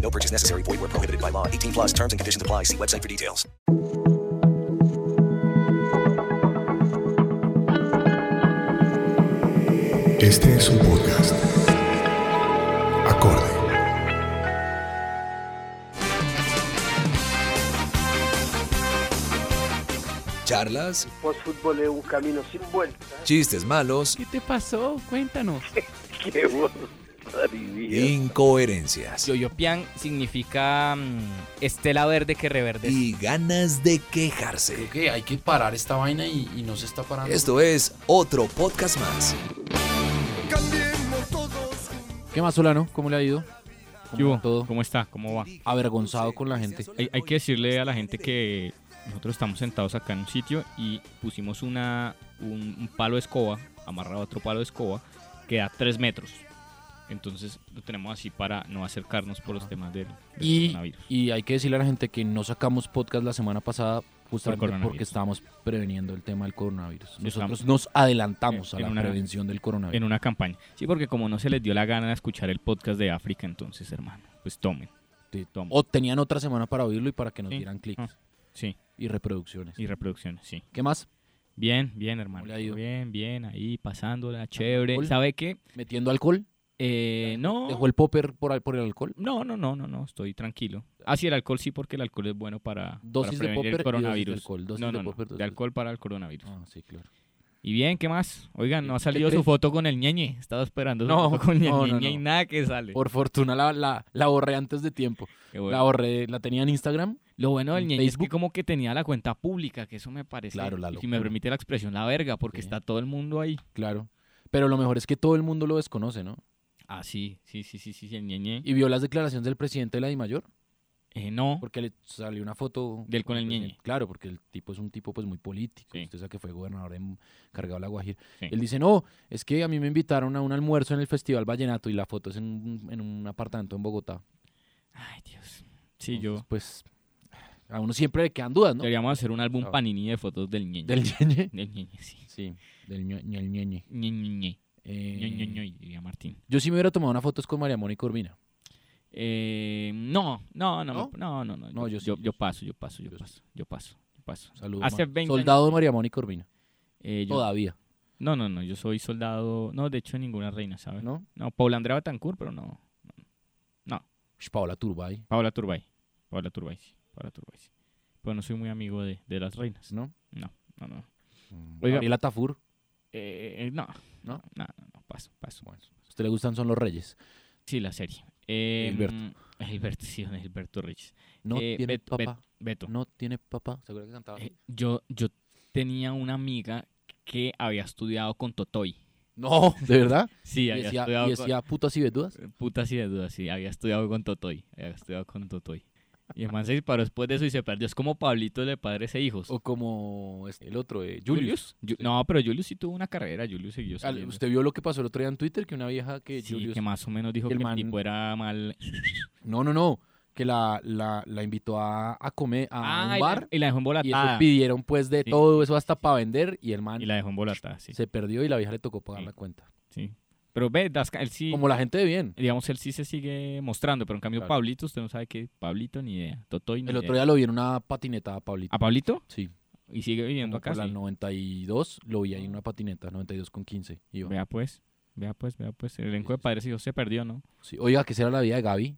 No purchase necessary. Void where prohibited by law. 18 plus terms and conditions apply. See website for details. Este es un podcast. Acorde. Charlas, Postfútbol es un camino sin vuelta. chistes malos, ¿Qué te pasó? Cuéntanos. Qué bueno. Incoherencias Yoyopian significa mm, estela verde que reverdece. y ganas de quejarse. Creo que hay que parar esta vaina y, y no se está parando. Esto es otro podcast más. ¿Qué más, Solano? ¿Cómo le ha ido? ¿Qué hubo? va todo? ¿Cómo está? ¿Cómo va? Avergonzado con la gente. Hay, hay que decirle a la gente que nosotros estamos sentados acá en un sitio y pusimos una, un, un palo de escoba, amarrado a otro palo de escoba, que da 3 metros. Entonces lo tenemos así para no acercarnos por los temas del, del Y, coronavirus. y hay que decirle a la gente que no sacamos podcast la semana pasada justamente porque estábamos preveniendo el tema del coronavirus. Nosotros estamos- nos adelantamos en a la una- prevención del coronavirus. En una campaña. Sí, porque como no se les dio la gana de escuchar el podcast de África, entonces, hermano, pues tomen. Sí, tomen. O tenían otra semana para oírlo y para que nos Sí. dieran clics Ah. Sí, y reproducciones. y reproducciones, sí. ¿Qué más? Bien, bien, hermano. Bien, bien, ahí pasándola, chévere. ¿Alcohol? ¿Sabe qué? ¿Metiendo alcohol? Eh, no. ¿Dejó el popper por, por el alcohol? No, no, no, no, no, estoy tranquilo. Ah, sí, el alcohol sí, porque el alcohol es bueno para, Dosis para de popper y el dosis de coronavirus. alcohol, dosis no, de no, popper, dosis de alcohol para el coronavirus. Ah, sí, claro. Y bien, ¿qué más? Oigan, no ha ¿Qué salido su foto con el ñeñe. Estaba esperando su No, foto con el no, no, ñeñe y nada que sale. Por fortuna la, la, la borré antes de tiempo. Bueno. La borré, la tenía en Instagram. Lo bueno del ñeñe es que como que tenía la cuenta pública, que eso me parece, Claro, la si me permite la expresión, la verga, porque Sí. está todo el mundo ahí. Claro. Pero lo mejor es que todo el mundo lo desconoce, ¿no? Ah, sí, sí, sí, sí, sí, el ñeñe. ¿Y vio las declaraciones del presidente de la DIMAYOR? Eh, no, Porque le salió una foto... Del con el ñeñe. Claro, porque el tipo es un tipo pues muy político. Sí. Usted sabe que fue gobernador encargado de La Guajira. Sí. Él dice, no, es que a mí me invitaron a un almuerzo en el Festival Vallenato y la foto es en un, en un apartamento en Bogotá. Ay, Dios. Sí, yo. Pues a uno siempre le quedan dudas, ¿no? Deberíamos hacer un álbum Claro. panini de fotos del ñeñe. Del ñeñe. Del ñeñe, sí. Sí, del ñe- ñe- el ñeñe. Eh, Ñe, Ñe, diría Martín. Yo sí me hubiera tomado una foto con María Mónica Urbina. Eh, no, no, no, ¿No? no, no, no. No, yo yo, sí, yo, yo yo sí. paso, yo paso, yo Yo sí. paso, yo paso, yo paso. Saludos. Hace Ma- 20 Soldado años- de María Mónica Urbina. Eh, Todavía, No, no, no, yo soy soldado, no, de hecho ninguna reina, ¿sabes? ¿no? No, Paula Andrea Betancourt, pero no. Sh, Paola Turbay, Paula Turbay, Paula Turbay, sí, Paula Turbay, sí. Pero no soy muy amigo de, de las reinas. ¿no? No, no, no. Mm, Oiga. Gabriela Tafur. Eh, eh, no, ¿No? no, no, no, paso, paso. Bueno, a usted le gustan son los reyes. Sí, la serie. Eh, Gilberto. mm, Gilberto, sí, Gilberto Rich. No Eh, tiene Beto, Bet- papá. Beto. No tiene papá. ¿Se acuerda que cantaba? Eh, yo, yo tenía una amiga que había estudiado con Totoy. No, ¿de verdad? Sí, y había decía, estudiado y decía putas y vedudas. con... Putas y de dudas, sí, había estudiado con Totoy. Había estudiado con Totoy. Y el man se disparó después de eso y se perdió. Es como Pablito de padres e hijos. O como este, el otro, eh, Julius. Ju- No, pero Julius sí tuvo una carrera. Julius siguió Al- saliendo. ¿Usted vio lo que pasó el otro día en Twitter? Que una vieja que Sí, Julius... que más o menos dijo que el man- tipo era mal. No, no, no. Que la, la, la invitó a, a comer a Ah, y un bar. y la dejó Y embolatada. pidieron pues de Sí. todo eso hasta para vender. Y el man Y la dejó embolatada, sí. se perdió y la vieja le tocó pagar Sí. la cuenta. sí. Pero ve, él sí. Como la gente de bien. Digamos, él sí se sigue mostrando. Pero en cambio, Claro. Pablito, usted no sabe qué. Pablito, ni idea. Totoy, ni El otro idea. día lo vi en una patineta a Pablito. ¿A Pablito? Sí. Y sigue viviendo Como acá. por la sí. 92 lo vi ahí en una patineta, 92 con 15. iba. Vea pues. Vea pues, vea pues. El elenco de padres y hijos se perdió, ¿no? Sí. Oiga, ¿qué será la vida de Gaby?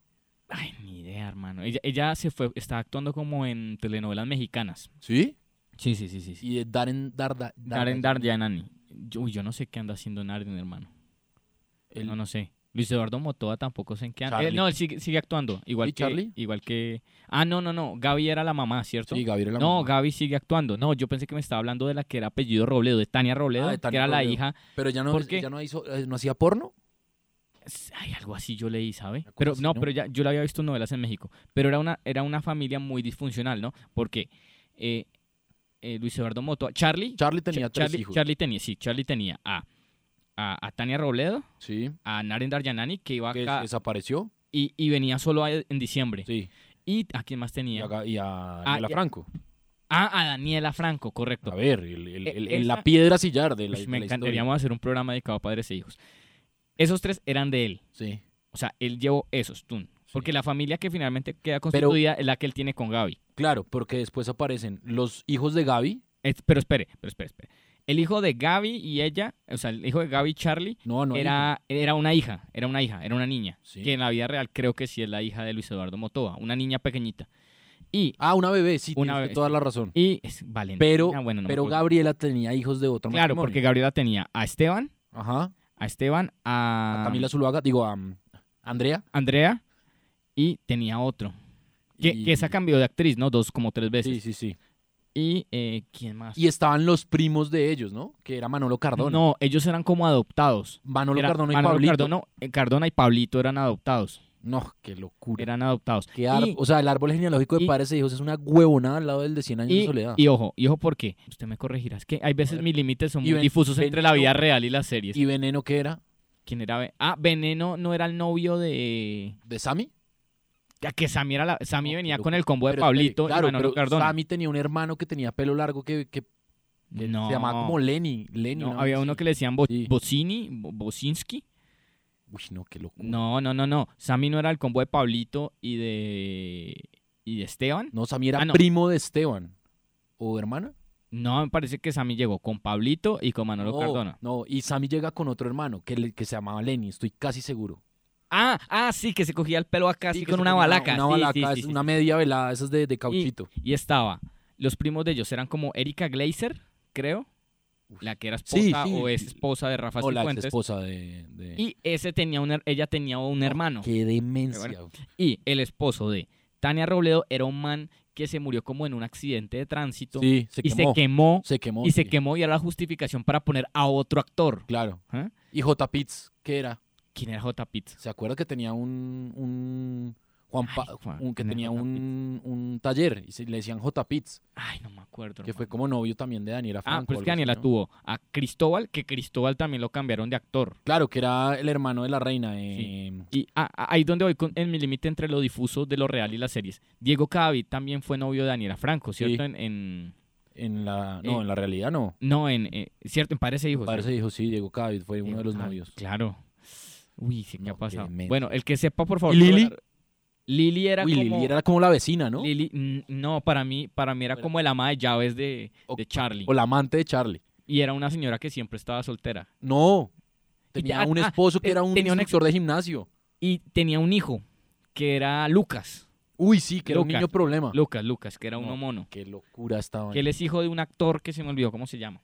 Ay, ni idea, hermano. Ella, ella se fue, está actuando como en telenovelas mexicanas. ¿Sí? Sí, sí, sí, sí. sí. Y de Darren Darda. Darren Darjanani. Yo, uy, yo no sé qué anda haciendo Darren, hermano. El- No, no sé. Luis Eduardo Motoa tampoco sé en qué anda. Eh, no, él sigue, sigue actuando. Igual ¿Y que, Charlie? Igual que... Ah, no, no, no. Gaby era la mamá, ¿cierto? Sí, Gabriela. no, Gaby sigue actuando. No, yo pensé que me estaba hablando de la que era apellido Robledo, de Tania Robledo, Ah, de Tania que era la hija. Pero ya no, ¿Por qué? ya no, hizo, eh, no hacía porno. Ay, algo así yo leí, ¿sabe? Pero no, ¿no? pero ya yo la había visto en novelas en México. Pero era una, era una familia muy disfuncional, ¿no? Porque eh, eh, Luis Eduardo Motoa, Charlie, Charlie tenía tres Charlie, hijos. Charlie tenía, sí, Charlie tenía a, a, a Tania Robledo, Sí. a Naren Darjanani, que iba Que acá desapareció. y, y venía solo a- en diciembre. Sí. ¿Y a quién más tenía? y a Ah, Daniela a- Franco. Ah, a Daniela Franco, correcto. A ver, el, el- el- el- la piedra sillar de la, de me la encantaría historia. hacer un programa dedicado a padres e hijos. Esos tres eran de él. Sí. O sea, él llevó esos, tun. Porque Sí. la familia que finalmente queda constituida es la que él tiene con Gaby. Claro, porque después aparecen los hijos de Gaby. Es- pero espere, pero espere, espere. El hijo de Gaby y ella, o sea, el hijo de Gaby y Charlie, No, no. era, era una hija, era una hija, era una niña. Sí. Que en la vida real creo que sí es la hija de Luis Eduardo Motoa, una niña pequeñita. Y, Ah, una bebé, sí, Una bebé, toda la razón. y es Valentina. Pero, bueno, no pero. Gabriela tenía hijos de otro Claro, matrimonio. porque Gabriela tenía a Esteban, Ajá. a Esteban, a, A Camila Zuluaga, digo, a um, Andrea. Andrea y tenía otro. Que, y- que esa cambió de actriz, ¿no? Dos, como tres veces. Sí, sí, sí. Y, eh, ¿quién más? Y estaban los primos de ellos, ¿no? Que era Manolo Cardona. No, ellos eran como adoptados. Manolo Era Cardona y Manolo Pablito. Cardona, eh, Cardona y Pablito eran adoptados. No, qué locura. Eran adoptados. Qué Y- O sea, el árbol genealógico de y- padres e hijos es una huevonada al lado del de 100 años de soledad. y ojo, y ojo porque usted me corregirá, es que hay veces mis límites son muy ven- difusos entre la vida real y las series. ¿Y Veneno qué era? ¿Quién era? Ah, Veneno no era el novio de... ¿De Sammy? Que Sammy, era la... Sammy No, venía con el combo de Pero Pablito claro, y Manolo pero Cardona. Sammy tenía un hermano que tenía pelo largo que, que- que no, se llamaba como Lenny. Lenny no, una había uno que le decían Bo Sí. Bocini, Bocinski. Uy, no, qué locura. No, no, no, no. Sammy no era el combo de Pablito y de... y de Esteban. No, Sammy era Ah, primo de Esteban. ¿O hermana? No, me parece que Sammy llegó con Pablito y con Manolo no, Cardona. no, y Sammy llega con otro hermano que, le- que se llamaba Lenny, estoy casi seguro. Ah, ah, sí, que se cogía el pelo acá Sí, así con una balaca. Una sí, balaca, sí, una media velada, esas de, de cauchito. Y estaba, los primos de ellos eran como Erika Glazer, creo, la que era esposa o es esposa de Rafa o la ex esposa de... de- Y ese tenía un, her- ella tenía un hermano. Qué demencia. Bueno, Y el esposo de Tania Robledo era un man que se murió como en un accidente de tránsito Sí, se y quemó. se quemó Se quemó. y se quemó y era la justificación para poner a otro actor. Claro. ¿Ah? Y J. Pitts, ¿qué era? ¿Quién era J. Pitt? ¿Se acuerda que tenía un... un Juan Ay, Juan, un- que ¿quién era tenía un, un taller y se, le decían J. Pitts, Ay, no me acuerdo. que fue como novio también de Daniela Franco. Ah, pero es algo que así, Daniela ¿no? tuvo a Cristóbal, que Cristóbal también lo cambiaron de actor. Claro, que era el hermano de la reina. eh, Y ah, ah, ahí donde voy con, en mi límite entre lo difuso de lo real y las series. Diego Cadavid también fue novio de Daniela Franco, ¿cierto? Sí. En, en- En la... No, Eh, en la realidad no. no, en eh, cierto, en Padres e Hijos. Parece dijo, sí, Diego Cádiz fue uno de los Cadavid, novios. Claro. Uy, sí, ¿qué No, ha pasado? Bueno, el que sepa, por favor. ¿Y Lili? Lili era Uy, como... Lili era como la vecina, ¿no? Lili- mm, no, para mí, para mí era Bueno. como el ama de llaves de, O- de Charlie. O la amante de Charlie. Y era una señora que siempre estaba soltera. No. Tenía ya- un ah, esposo que era un tenía un ex- de gimnasio. Y tenía un hijo, que era Lucas. Uy, sí, que era un niño problema. Lucas, Lucas, que era No. uno mono. Qué locura estaba. Que él es hijo de un actor que se me olvidó cómo se llama.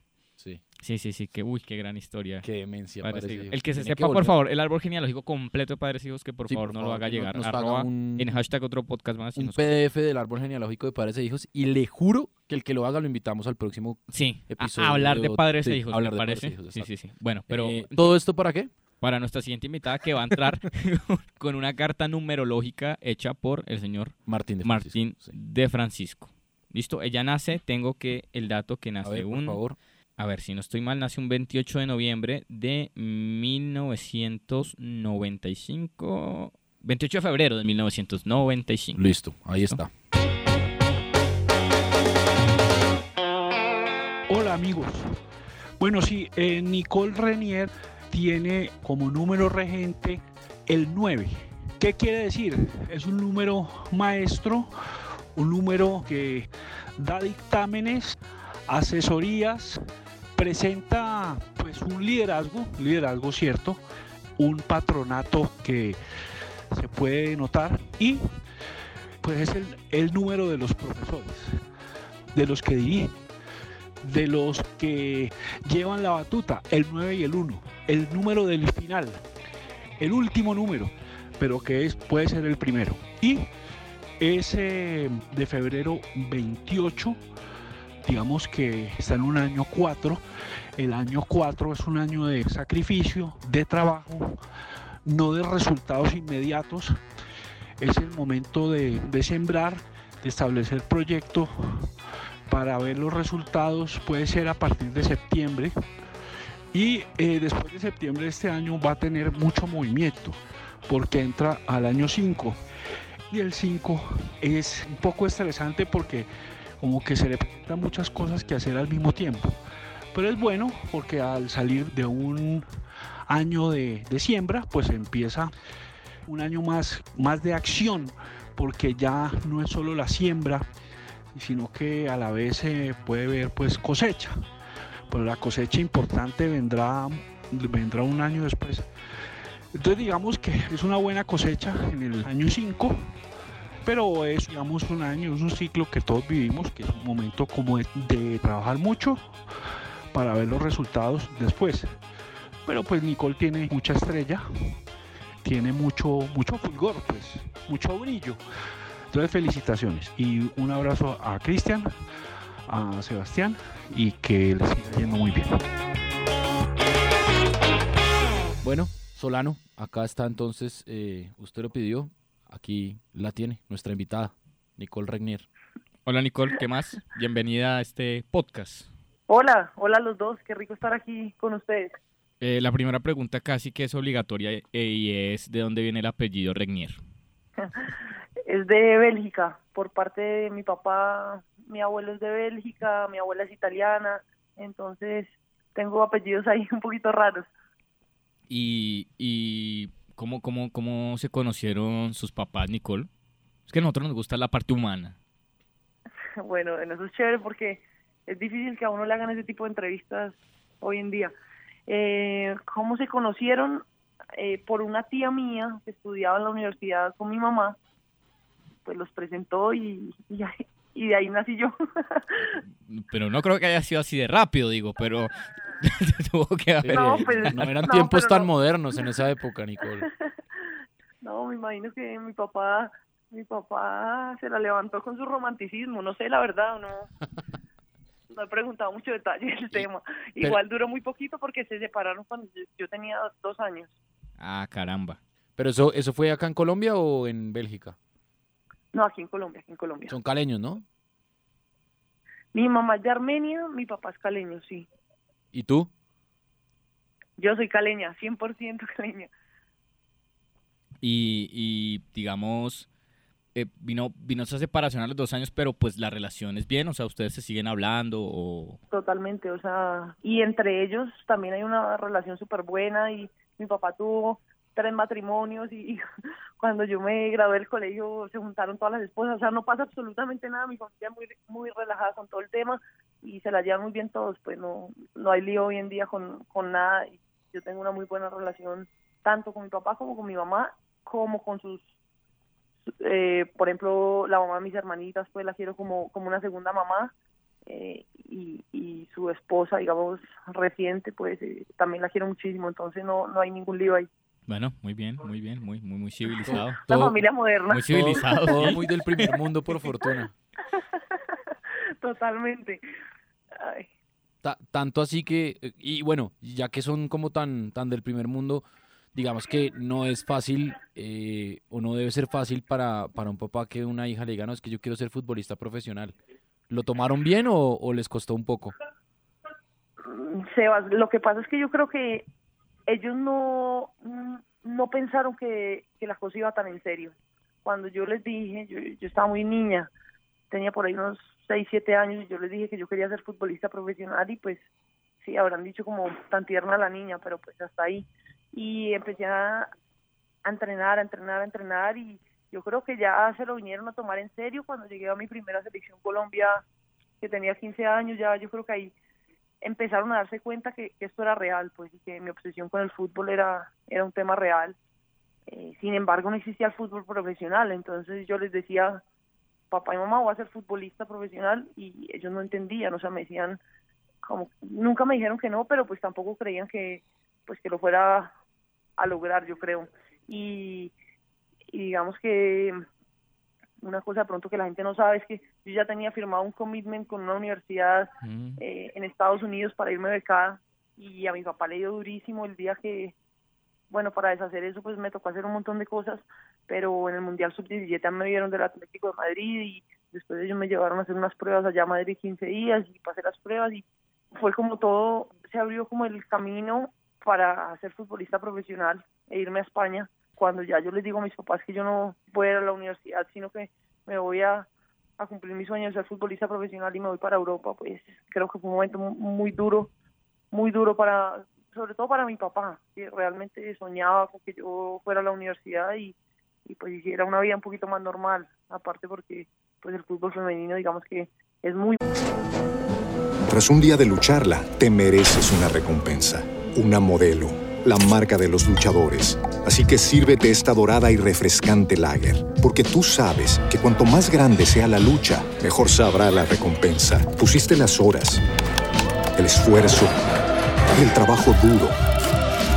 Sí, Sí, sí, sí, que uy, qué gran historia. qué demencia. Padres e. Hijos. El que se Tiene sepa, por favor, el árbol genealógico completo de Padres e Hijos, que por Sí, favor no lo haga llegar. nos Arroba un, en hashtag otro podcast más. un nos- PDF del árbol genealógico de padres e hijos. Y le juro que el que lo haga lo invitamos al próximo. Sí, episodio a hablar de padres e sí, hijos, hablar me de padres parece. e hijos, sí, sí, sí. Bueno, pero Eh, ¿Todo esto para qué? para nuestra siguiente invitada que va a entrar con una carta numerológica hecha por el señor Martín de Martín Francisco, sí. de Francisco. ¿Listo? Ella nace, tengo que el dato que A nace ver, por un favor. A ver, si no estoy mal, nace un 28 de noviembre de 1995. 28 de febrero de 1995. Listo, ahí ¿Listo? está. Hola amigos. Bueno, sí, eh, Nicole Renier tiene como número regente el 9. ¿Qué quiere decir? Es un número maestro, un número que da dictámenes, asesorías, presenta pues un liderazgo, liderazgo cierto, un patronato que se puede notar y pues es el, el número de los profesores, de los que dirigen de los que llevan la batuta, el 9 y el 1, el número del final, el último número, pero que es, puede ser el primero. Y ese de febrero 28, digamos que está en un año 4, el año 4 es un año de sacrificio, de trabajo, no de resultados inmediatos, es el momento de, de sembrar, de establecer proyecto para ver los resultados, puede ser a partir de septiembre. Y eh, después de septiembre de este año va a tener mucho movimiento, porque entra al año 5. Y el 5 es un poco estresante porque como que se le presentan muchas cosas que hacer al mismo tiempo. Pero es bueno porque al salir de un año de, siembra, pues empieza un año más, más de acción, porque ya no es solo la siembra, sino que a la vez se puede ver pues cosecha. Pero la cosecha importante vendrá, vendrá un año después. Entonces digamos que es una buena cosecha en el año 5, pero es digamos un año, es un ciclo que todos vivimos, que es un momento como de, trabajar mucho para ver los resultados después. Pero pues Nicole tiene mucha estrella, tiene mucho, mucho fulgor, pues, mucho brillo. Entonces felicitaciones y un abrazo a Cristian, a Sebastián y que les siga yendo muy bien. Bueno, Solano, acá está entonces, eh, usted lo pidió, aquí la tiene, nuestra invitada, Nicole Regnier. Hola Nicole, ¿qué más? Bienvenida a este podcast. Hola, hola a los dos, qué rico estar aquí con ustedes. Eh, la primera pregunta casi que es obligatoria eh, y es ¿de dónde viene el apellido Regnier? es de Bélgica, por parte de mi papá, mi abuelo es de Bélgica, mi abuela es italiana, entonces tengo apellidos ahí un poquito raros. ¿Y, y cómo, cómo, cómo se conocieron sus papás, Nicole? Es que a nosotros nos gusta la parte humana. Bueno, en eso es chévere porque es difícil que a uno le hagan ese tipo de entrevistas hoy en día. Eh, ¿Cómo se conocieron? Eh, por una tía mía que estudiaba en la universidad con mi mamá, pues los presentó y, y, y de ahí nací yo. pero no creo que haya sido así de rápido, digo, pero tuvo que haber... No, pues, no eran no, tiempos tan no. modernos en esa época, Nicole. no, me imagino que mi papá, mi papá se la levantó con su romanticismo, no sé la verdad, no no he preguntado mucho detalle del tema. Pero, Igual duró muy poquito porque se separaron cuando yo, yo, tenía dos años. Ah, caramba. ¿Pero eso, eso fue acá en Colombia o en Bélgica? No, aquí en Colombia, aquí en Colombia. Son caleños, ¿no? Mi mamá es de Armenia, mi papá es caleño, sí. ¿Y tú? Yo soy caleña, 100% caleña. Y, y digamos, eh, vino, vino esa separación a los dos años, pero pues la relación es bien, o sea, ustedes se siguen hablando o... Totalmente, o sea, y entre ellos también hay una relación súper buena y mi papá tuvo tres matrimonios y, y, cuando yo me gradué del colegio se juntaron todas las esposas, o sea, no pasa absolutamente nada, mi familia es muy, muy relajada con todo el tema y se la llevan muy bien todos, pues no, no hay lío hoy en día con, con nada, y yo tengo una muy buena relación tanto con mi papá como con mi mamá, como con sus eh, por ejemplo, la mamá de mis hermanitas, pues la quiero como, como una segunda mamá. Eh, y, y, su esposa, digamos, reciente, pues eh, también la quiero muchísimo. Entonces no, no hay ningún lío ahí. Bueno, muy bien, muy bien, muy, muy, muy civilizado. La todo, familia moderna. Muy civilizado. Todo, todo muy del primer mundo, por fortuna. Totalmente. Ay. Ta tanto así que, y bueno, ya que son como tan, tan del primer mundo, digamos que no es fácil eh, o no debe ser fácil para, para un papá que una hija le diga, no, es que yo quiero ser futbolista profesional. ¿Lo tomaron bien o, o, les costó un poco? Sebas, lo que pasa es que yo creo que ellos no, no pensaron que, que la cosa iba tan en serio. Cuando yo les dije, yo, yo estaba muy niña, tenía por ahí unos 6, 7 años, yo les dije que yo quería ser futbolista profesional y pues sí, habrán dicho como tan tierna la niña, pero pues hasta ahí y empecé a, entrenar, a entrenar, a entrenar y yo creo que ya se lo vinieron a tomar en serio cuando llegué a mi primera selección Colombia, que tenía 15 años, ya yo creo que ahí empezaron a darse cuenta que, que esto era real, pues, y que mi obsesión con el fútbol era, era un tema real. Eh, sin embargo, no existía el fútbol profesional, entonces yo les decía, papá y mamá, voy a ser futbolista profesional, y ellos no entendían, o sea, me decían, como nunca me dijeron que no, pero pues tampoco creían que pues que lo fuera a lograr, yo creo. Y, y digamos que una cosa de pronto que la gente no sabe es que yo ya tenía firmado un commitment con una universidad eh, en Estados Unidos para irme becada y a mi papá le dio durísimo el día que, bueno, para deshacer eso pues me tocó hacer un montón de cosas, pero en el Mundial Sub-17 me vieron del Atlético de Madrid y después ellos me llevaron a hacer unas pruebas allá a Madrid 15 días y pasé las pruebas y fue como todo, se abrió como el camino para ser futbolista profesional e irme a España cuando ya yo les digo a mis papás que yo no voy a ir a la universidad, sino que me voy a, cumplir mi sueño de ser futbolista profesional y me voy para Europa, pues creo que fue un momento muy duro, muy duro para, sobre todo para mi papá, que realmente soñaba con que yo fuera a la universidad y, y pues hiciera una vida un poquito más normal, aparte porque pues el fútbol femenino digamos que es muy... Tras un día de lucharla, te mereces una recompensa, una modelo, la marca de los luchadores. Así que sírvete esta dorada y refrescante lager, porque tú sabes que cuanto más grande sea la lucha, mejor sabrá la recompensa. Pusiste las horas, el esfuerzo, el trabajo duro.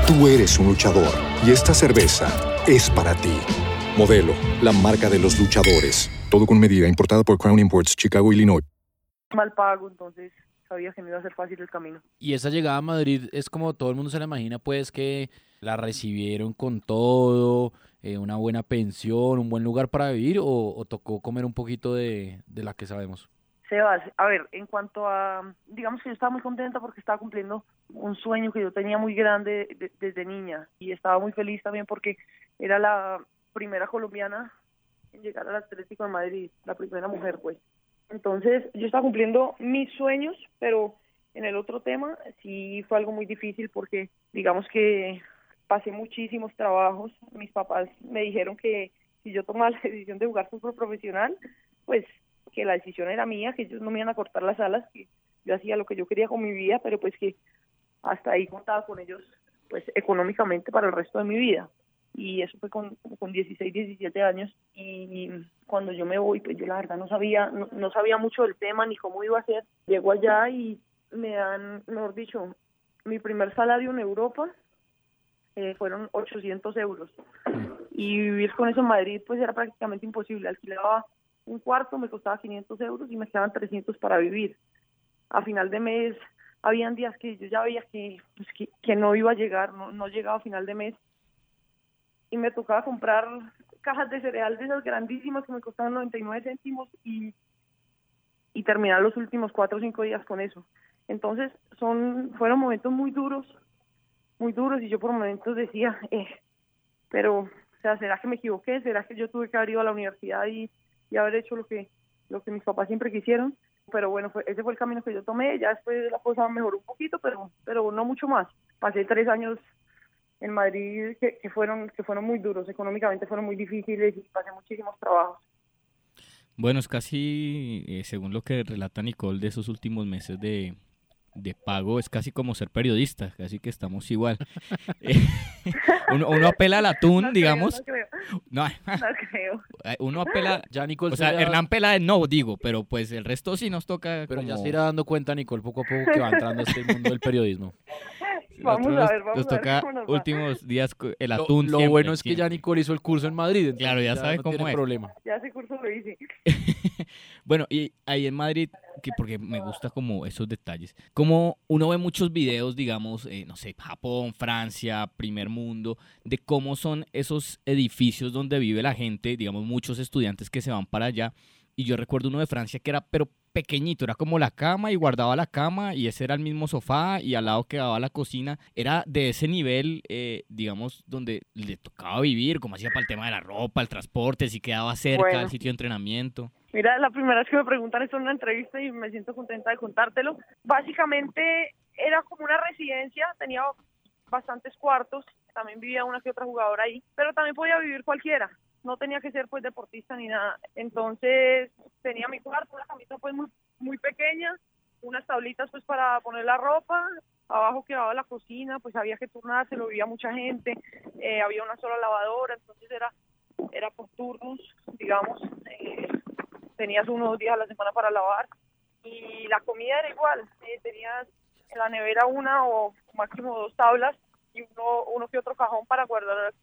Tú eres un luchador y esta cerveza es para ti. Modelo, la marca de los luchadores. Todo con medida, importada por Crown Imports, Chicago, Illinois. mal pago, entonces sabía que no iba a ser fácil el camino. Y esa llegada a Madrid es como todo el mundo se la imagina, pues que la recibieron con todo, eh, una buena pensión, un buen lugar para vivir, o, o tocó comer un poquito de, de la que sabemos. Sebas, a ver, en cuanto a, digamos que yo estaba muy contenta porque estaba cumpliendo un sueño que yo tenía muy grande de- desde niña y estaba muy feliz también porque era la primera colombiana en llegar al Atlético de Madrid, la primera mujer, pues. Entonces, yo estaba cumpliendo mis sueños, pero en el otro tema sí fue algo muy difícil porque, digamos que pasé muchísimos trabajos. Mis papás me dijeron que si yo tomaba la decisión de jugar fútbol profesional, pues que la decisión era mía, que ellos no me iban a cortar las alas, que yo hacía lo que yo quería con mi vida, pero pues que hasta ahí contaba con ellos, pues económicamente para el resto de mi vida. Y eso fue con, con 16, 17 años. Y cuando yo me voy, pues yo la verdad no sabía, no, no sabía mucho del tema ni cómo iba a ser. Llego allá y me dan, mejor dicho, mi primer salario en Europa eh, fueron 800 euros. Y vivir con eso en Madrid, pues era prácticamente imposible. Alquilaba un cuarto, me costaba 500 euros y me quedaban 300 para vivir. A final de mes, habían días que yo ya veía que, pues, que, que no iba a llegar, no, no llegaba a final de mes. Y me tocaba comprar cajas de cereal de esas grandísimas que me costaban 99 céntimos y, y terminar los últimos cuatro o cinco días con eso. Entonces, son fueron momentos muy duros, muy duros y yo por momentos decía, eh, pero, o sea, ¿será que me equivoqué? ¿Será que yo tuve que haber ido a la universidad y, y haber hecho lo que, lo que mis papás siempre quisieron? Pero bueno, fue, ese fue el camino que yo tomé. Ya después la cosa mejoró un poquito, pero, pero no mucho más. Pasé tres años en Madrid que, que fueron que fueron muy duros, económicamente fueron muy difíciles y pasé muchísimos trabajos. Bueno, es casi, eh, según lo que relata Nicole de esos últimos meses de, de pago, es casi como ser periodista, casi que estamos igual. Eh, uno, uno apela al atún, No creo, digamos. no creo. No, No creo. eh, uno apela. Ya Nicole O sea, se irá- Hernán Peláez no, digo, pero pues el resto sí nos toca. Pero ya se irá dando cuenta, Nicole, poco a poco que va entrando a este mundo del periodismo. Vamos nosotros a ver, vamos nos a ver toca cómo nos va. últimos días el atún. lo siempre, bueno es que ya Nicole hizo el curso en Madrid. entonces Claro, ya sabe no cómo tiene es. problema. Ya ese curso lo hice. Bueno, y ahí en Madrid, que porque me gusta como esos detalles, como uno ve muchos videos, digamos, eh, no sé, Japón, Francia, primer mundo, de cómo son esos edificios donde vive la gente, digamos, muchos estudiantes que se van para allá. Y yo recuerdo uno de Francia que era, pero pequeñito, era como la cama y guardaba la cama y ese era el mismo sofá y al lado quedaba la cocina. Era de ese nivel, eh, digamos, donde le tocaba vivir, como hacía para el tema de la ropa, el transporte, si quedaba cerca Bueno. del sitio de entrenamiento. Mira, la primera vez que me preguntan esto en una entrevista y me siento contenta de contártelo. Básicamente era como una residencia, tenía bastantes cuartos, también vivía una que otra jugadora ahí, pero también podía vivir cualquiera. No tenía que ser pues deportista ni nada. Entonces tenía mi cuarto, una camita pues muy, muy pequeña, unas tablitas pues para poner la ropa, abajo quedaba la cocina, pues había que turnarse, lo vivía mucha gente, eh, había una sola lavadora, entonces era era por turnos, digamos, eh, tenías uno o dos días a la semana para lavar y la comida era igual, eh, tenías en la nevera una o máximo dos tablas y uno, uno que otro cajón para guardar guar-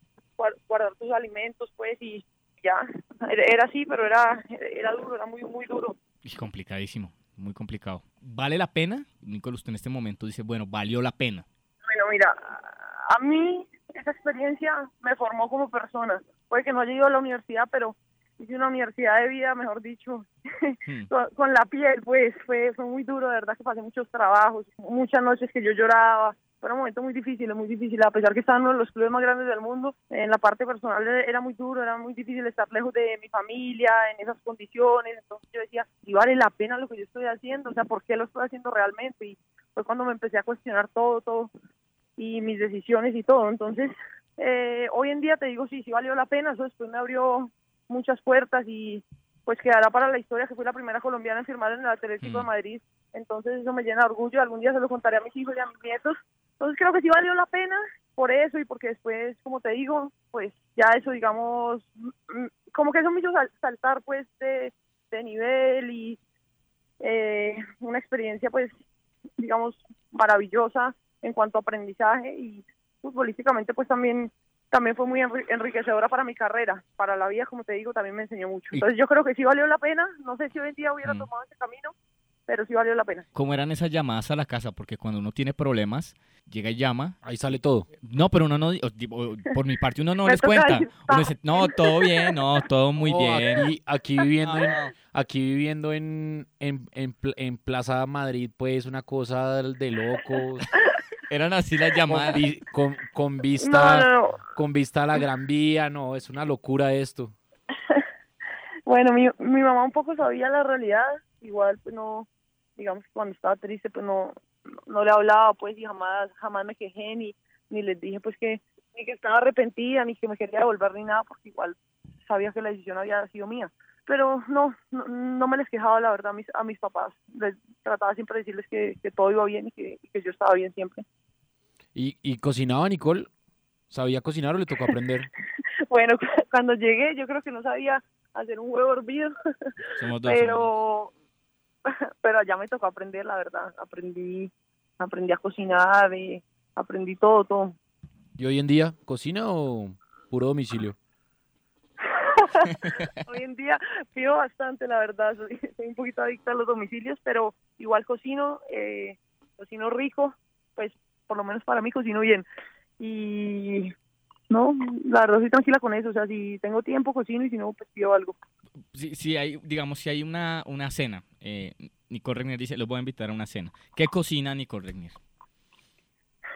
guardar tus alimentos, pues, y ya. Era, así, pero era, era duro, era muy, muy duro. Y complicadísimo, muy complicado. ¿Vale la pena? Nicolás, usted en este momento dice, bueno, valió la pena. Bueno, mira, a mí esa experiencia me formó como persona. Puede que no haya ido a la universidad, pero hice una universidad de vida, mejor dicho, con, con la piel, pues fue, fue muy duro, de verdad que pasé muchos trabajos, muchas noches que yo lloraba. Fueron momentos muy difíciles, muy difíciles, a pesar que estaba en uno de los clubes más grandes del mundo, en la parte personal era muy duro, era muy difícil estar lejos de mi familia, en esas condiciones, entonces yo decía, si vale la pena lo que yo estoy haciendo, o sea, ¿por qué lo estoy haciendo realmente? Y fue cuando me empecé a cuestionar todo, todo, y mis decisiones y todo. Entonces, eh, hoy en día te digo, sí, sí valió la pena. Eso después me abrió muchas puertas y pues quedará para la historia que fui la primera colombiana en firmar en el Atlético de Madrid. Entonces eso me llena de orgullo. Algún día se lo contaré a mis hijos y a mis nietos. Entonces creo que sí valió la pena por eso y porque después, como te digo, pues ya eso, digamos, mm, como que eso me hizo sal- saltar pues de, de nivel y eh, una experiencia pues digamos maravillosa en cuanto a aprendizaje y futbolísticamente pues también también fue muy enri- enriquecedora para mi carrera, para la vida como te digo también me enseñó mucho. Entonces yo creo que sí valió la pena, no sé si hoy en día hubiera tomado ese camino, pero sí valió la pena. ¿Cómo eran esas llamadas a la casa? Porque cuando uno tiene problemas, llega y llama. Ahí sale todo. No, pero uno no, por mi parte, uno no les cuenta. Uno dice, no, todo bien, no, todo muy bien. Aquí, aquí viviendo, en, aquí viviendo en, en, en, pl- en Plaza Madrid, pues una cosa de locos. Eran así las llamadas. Con, vi- con, con vista, No, no, no. con vista a la Gran Vía, no, es una locura esto. Bueno, mi, mi mamá un poco sabía la realidad, igual pues no, digamos que cuando estaba triste pues no, no le hablaba pues y jamás, jamás me quejé ni, ni les dije pues que, ni que estaba arrepentida ni que me quería devolver ni nada porque igual sabía que la decisión había sido mía. Pero no, no, no me les quejaba la verdad a mis, a mis papás, les trataba siempre de decirles que, que todo iba bien y que, y que yo estaba bien siempre. ¿Y, y cocinaba Nicole? ¿Sabía cocinar o le tocó aprender? Bueno, cuando llegué yo creo que no sabía hacer un huevo hervido, Somos dos, pero pero allá me tocó aprender, la verdad. Aprendí aprendí a cocinar, y aprendí todo, todo. ¿Y hoy en día cocina o puro domicilio? Hoy en día pido bastante, la verdad. Soy, soy un poquito adicta a los domicilios, pero igual cocino, eh, cocino rico, pues por lo menos para mí cocino bien. Y no, la verdad estoy tranquila con eso. O sea, si tengo tiempo cocino y si no, pues pido algo. Si, si hay, digamos, si hay una, una cena, eh, Nicole Regnier dice, los voy a invitar a una cena. ¿Qué cocina Nicole Regnier?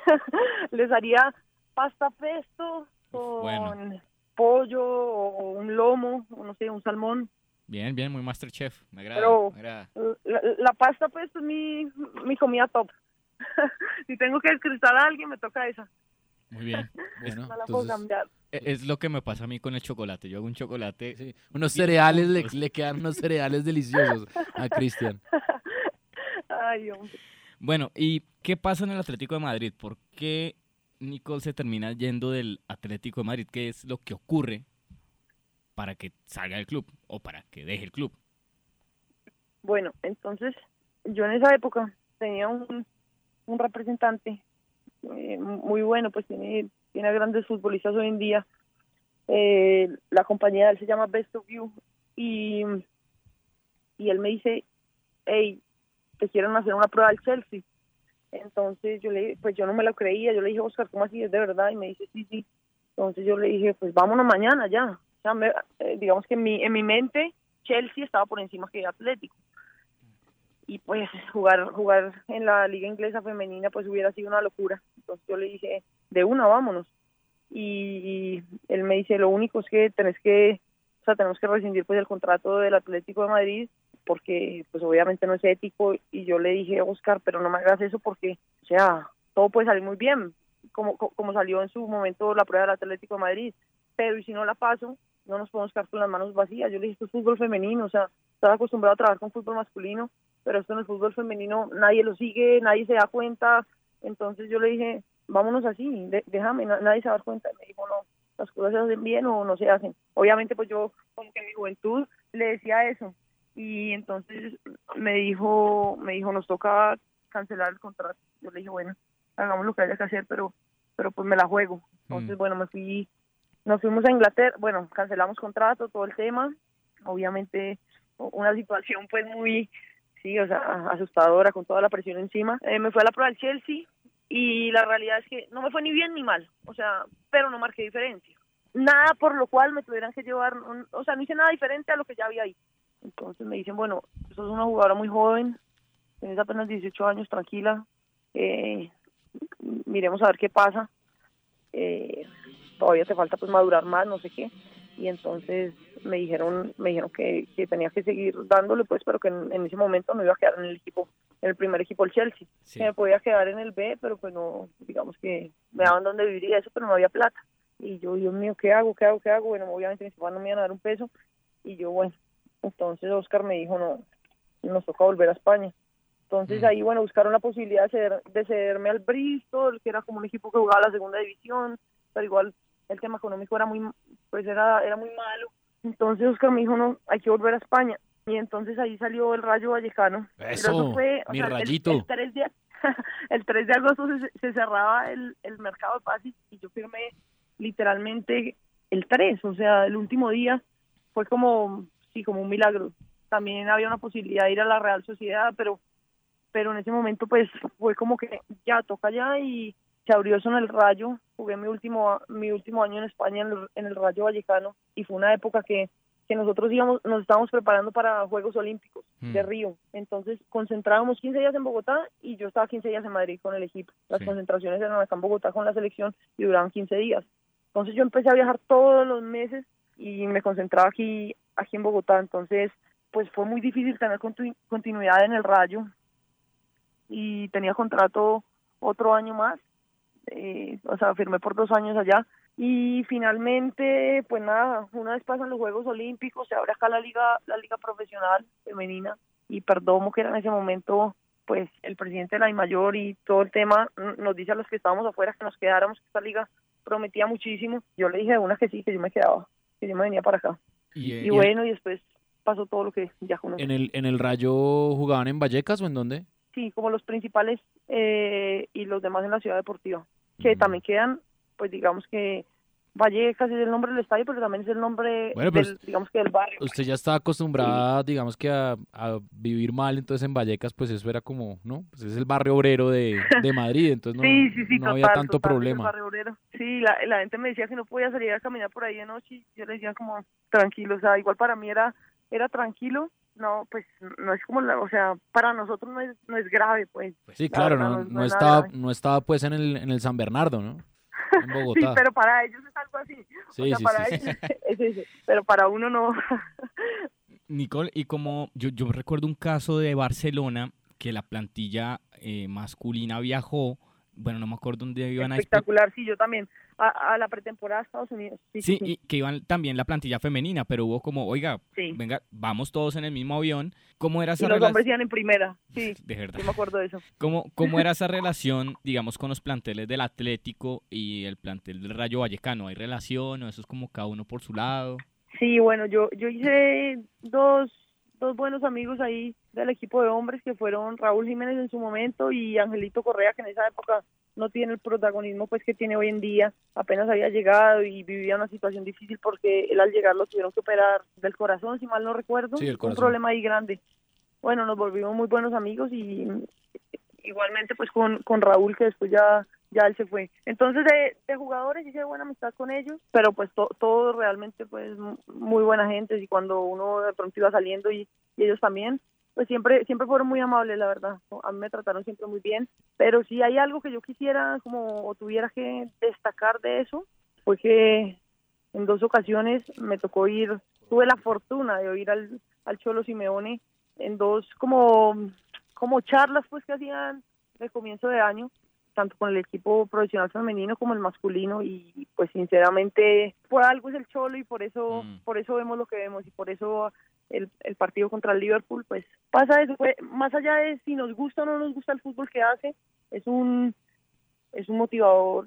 Les haría pasta pesto con bueno. pollo o un lomo, o no sé, un salmón. Bien, bien, muy Masterchef. Me agrada. Pero me agrada. la, la pasta pues es mi, mi comida top. si tengo que descristar a alguien, me toca esa. Muy bien. Es, no la puedo cambiar. E- es lo que me pasa a mí con el chocolate. Yo hago un chocolate. Unos cereales, le, le quedan unos cereales deliciosos a Cristian. Ay, hombre. Bueno, ¿y qué pasa en el Atlético de Madrid? ¿Por qué Nicole se termina yendo del Atlético de Madrid? ¿Qué es lo que ocurre para que salga del club o para que deje el club? Bueno, entonces yo en esa época tenía un, un representante eh, muy bueno, pues tiene, tiene a grandes futbolistas hoy en día. Eh, la compañía de él se llama Best of You y, y él me dice, hey, te quieren hacer una prueba al Chelsea. Entonces yo le pues yo no me lo creía, yo le dije, Oscar, ¿cómo así es de verdad? Y me dice, sí, sí. Entonces yo le dije, pues vámonos mañana ya. O sea, me- eh, digamos que en mi, en mi mente Chelsea estaba por encima que Atlético y pues jugar jugar en la liga inglesa femenina pues hubiera sido una locura. Entonces yo le dije de una vámonos. Y él me dice lo único es que tenés que o sea tenemos que rescindir pues el contrato del Atlético de Madrid porque pues obviamente no es ético. Y yo le dije Oscar pero no me hagas eso porque o sea todo puede salir muy bien como co- como salió en su momento la prueba del Atlético de Madrid. Pero y si no la paso no nos podemos quedar con las manos vacías yo le dije esto es fútbol femenino o sea estaba acostumbrado a trabajar con fútbol masculino pero esto en el fútbol femenino nadie lo sigue, nadie se da cuenta. Entonces yo le dije, vámonos así, de- déjame, na- nadie se va a dar cuenta. Y me dijo, no, las cosas se hacen bien o no se hacen. Obviamente, pues yo, como que en mi juventud, le decía eso. Y entonces me dijo, me dijo, nos toca cancelar el contrato. yo le dije, bueno, hagamos lo que haya que hacer, pero, pero pues me la juego. Entonces, Mm. bueno, me fui, nos fuimos a Inglaterra, bueno, cancelamos contrato, todo el tema, obviamente una situación pues muy, sí, o sea, asustadora con toda la presión encima. Eh, me fui a la prueba del Chelsea y la realidad es que no me fue ni bien ni mal, o sea, pero no marqué diferencia. Nada por lo cual me tuvieran que llevar, o sea, no hice nada diferente a lo que ya había ahí. Entonces me dicen, bueno, sos una jugadora muy joven, tienes apenas 18 años, tranquila, eh, miremos a ver qué pasa. Eh, todavía te falta pues madurar más, no sé qué. Y entonces me dijeron, me dijeron que, que tenía que seguir dándole, pues, pero que en, en ese momento no iba a quedar en el equipo, en el primer equipo el Chelsea. Que me podía quedar en el B, pero pues no, digamos que me daban donde vivir y eso, pero no había plata. Y yo, Dios mío, ¿qué hago? ¿Qué hago? ¿Qué hago? Bueno, obviamente mis papás no me iban a dar un peso. Y yo, bueno, entonces Oscar me dijo, no, nos toca volver a España. Entonces ahí, bueno, buscaron la posibilidad de, ceder- de cederme al Bristol, que era como un equipo que jugaba la segunda división, pero igual el tema económico era muy, pues era, era muy malo. Entonces Oscar me dijo, no, hay que volver a España. Y entonces ahí salió el Rayo Vallecano. Pero Eso, o mi sea, el- rayito. El, 3 de, el 3 de agosto se, se cerraba el, el mercado de pases y yo firmé literalmente el 3, o sea, el último día fue como, sí, como un milagro. También había una posibilidad de ir a la Real Sociedad, pero pero en ese momento pues fue como que ya toca ya y abrió eso en el Rayo, jugué mi último mi último año en España en el, en el Rayo Vallecano y fue una época que que nosotros íbamos, nos estábamos preparando para Juegos Olímpicos de Mm. Río. Entonces concentrábamos 15 días en Bogotá y yo estaba 15 días en Madrid con el equipo. Las Sí. concentraciones eran acá en Bogotá con la selección y duraban 15 días. Entonces yo empecé a viajar todos los meses y me concentraba aquí, aquí en Bogotá. Entonces, pues fue muy difícil tener continu- continuidad en el Rayo y tenía contrato otro año más. Eh, o sea, firmé por dos años allá. Y finalmente, pues nada, una vez pasan los Juegos Olímpicos, se abre acá la liga, la liga profesional femenina y Perdomo, que era en ese momento pues el presidente de la mayor y todo el tema nos dice a los que estábamos afuera que nos quedáramos, que esta liga prometía muchísimo. Yo le dije de una que sí, que yo me quedaba, que yo me venía para acá. Y, Y bueno, y después pasó todo lo que ya conocemos. ¿En el, ¿En el Rayo jugaban en Vallecas o en dónde? Sí, como los principales eh, y los demás en la ciudad deportiva, que también quedan, pues digamos que Vallecas es el nombre del estadio, pero también es el nombre, Bueno, del, digamos que del barrio. Usted ya está acostumbrada, digamos que a, a vivir mal, entonces en Vallecas, pues eso era como, ¿no? Pues es el barrio obrero de, de Madrid, entonces no, sí, sí, sí, no total, había tanto total, es el problema. barrio obrero. Sí, la, la gente me decía que no podía salir a caminar por ahí de noche y yo le decía como tranquilo, o sea, igual para mí era era tranquilo, no, pues no es como, la, o sea, para nosotros no es, no es grave, pues. Sí, La claro, verdad, no, no no estaba, grave. no estaba pues en el, en el San Bernardo, ¿no? En Sí, Bogotá. pero para ellos es algo así. Sí, o sea, sí, para sí, ellos es eso, pero para uno no. Nicole, y como yo, yo recuerdo un caso de Barcelona que la plantilla eh, masculina viajó, bueno, no me acuerdo dónde iban a. Espectacular, sí, yo también. A, a la pretemporada de Estados Unidos. Sí, Sí, sí, y que iban también la plantilla femenina, pero hubo como, oiga, Sí. venga, vamos todos en el mismo avión. ¿Cómo era esa los hombres relación? iban en primera, sí. De verdad. Yo me acuerdo de eso. ¿Cómo, ¿Cómo era esa relación, digamos, con los planteles del Atlético y el plantel del Rayo Vallecano? ¿Hay relación o eso es como cada uno por su lado? Sí, bueno, yo, yo hice dos, dos buenos amigos ahí del equipo de hombres que fueron Raúl Jiménez en su momento y Angelito Correa, que en esa época no tiene el protagonismo pues que tiene hoy en día. Apenas había llegado y vivía una situación difícil porque él al llegar lo tuvieron que operar del corazón, si mal no recuerdo. Sí, el un problema ahí grande. Bueno, nos volvimos muy buenos amigos y igualmente pues con, con Raúl que después ya ya él se fue. Entonces de, de jugadores hice buena amistad con ellos, pero pues to- todos realmente pues mu- muy buena gente y cuando uno de pronto iba saliendo y, y ellos también, pues siempre siempre fueron muy amables, la verdad. A mí me trataron siempre muy bien, pero si hay algo que yo quisiera como o tuviera que destacar de eso, fue que en dos ocasiones me tocó ir, tuve la fortuna de oír al, al Cholo Simeone en dos como, como charlas pues que hacían de comienzo de año, tanto con el equipo profesional femenino como el masculino y pues sinceramente por algo es el Cholo y por eso por eso vemos lo que vemos y por eso el, el partido contra el Liverpool pues pasa eso fue más allá de si nos gusta o no nos gusta el fútbol que hace es un es un motivador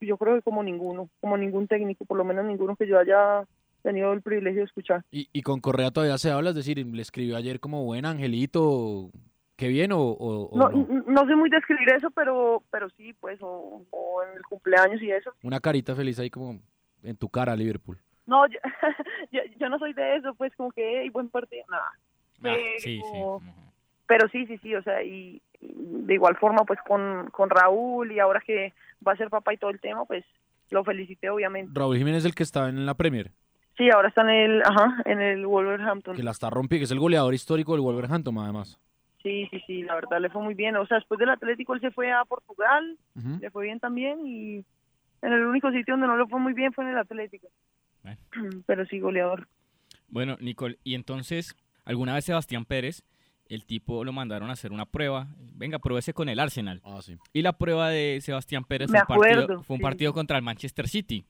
yo creo que como ninguno como ningún técnico por lo menos ninguno que yo haya tenido el privilegio de escuchar. Y, y con Correa todavía se habla, es decir, le escribió ayer como buen angelito, ¿Qué bien o, o- o No, no? no sé muy describir eso, pero pero sí, pues, o, o en el cumpleaños y eso. Una carita feliz ahí como en tu cara, Liverpool. No, yo, yo, yo no soy de eso, pues, como que, hey, buen partido, nada. Ah, sí, sí. Pero- sí, sí, sí, o sea, y, y de igual forma, pues, con, con Raúl y ahora que va a ser papá y todo el tema, pues, lo felicité, obviamente. Raúl Jiménez el que está en la Premier, Sí, ahora está en el, ajá, en el Wolverhampton. que la está rompiendo, que es el goleador histórico del Wolverhampton además. Sí, sí, sí, la verdad le fue muy bien. O sea, después del Atlético él se fue a Portugal, le fue bien también y en el único sitio donde no le fue muy bien fue en el Atlético. Bueno. Pero sí, goleador. Bueno, Nicole, y entonces, alguna vez Sebastián Pérez, el tipo lo mandaron a hacer una prueba. Venga, pruébese con el Arsenal. Ah, sí. Y la prueba de Sebastián Pérez fue un partido, acuerdo, fue un sí. partido contra el Manchester City.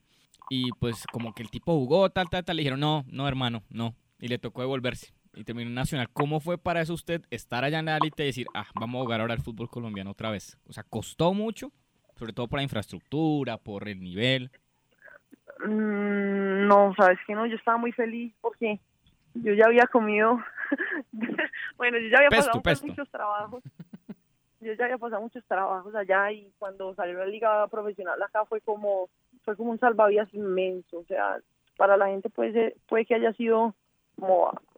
Y pues como que el tipo jugó, tal, tal, tal. Le dijeron, no, no, hermano, no. Y le tocó devolverse. Y terminó en Nacional. ¿Cómo fue para eso usted estar allá en la élite y decir, ah, vamos a jugar ahora el fútbol colombiano otra vez? O sea, costó mucho, sobre todo por la infraestructura, por el nivel. Mm, no, sabes que no, yo estaba muy feliz porque yo ya había comido, bueno, yo ya había Pesto, pasado pesto. muchos trabajos. Yo ya había pasado muchos trabajos allá y cuando salió la liga profesional acá fue como fue como un salvavidas inmenso, o sea, para la gente puede ser, puede que haya sido como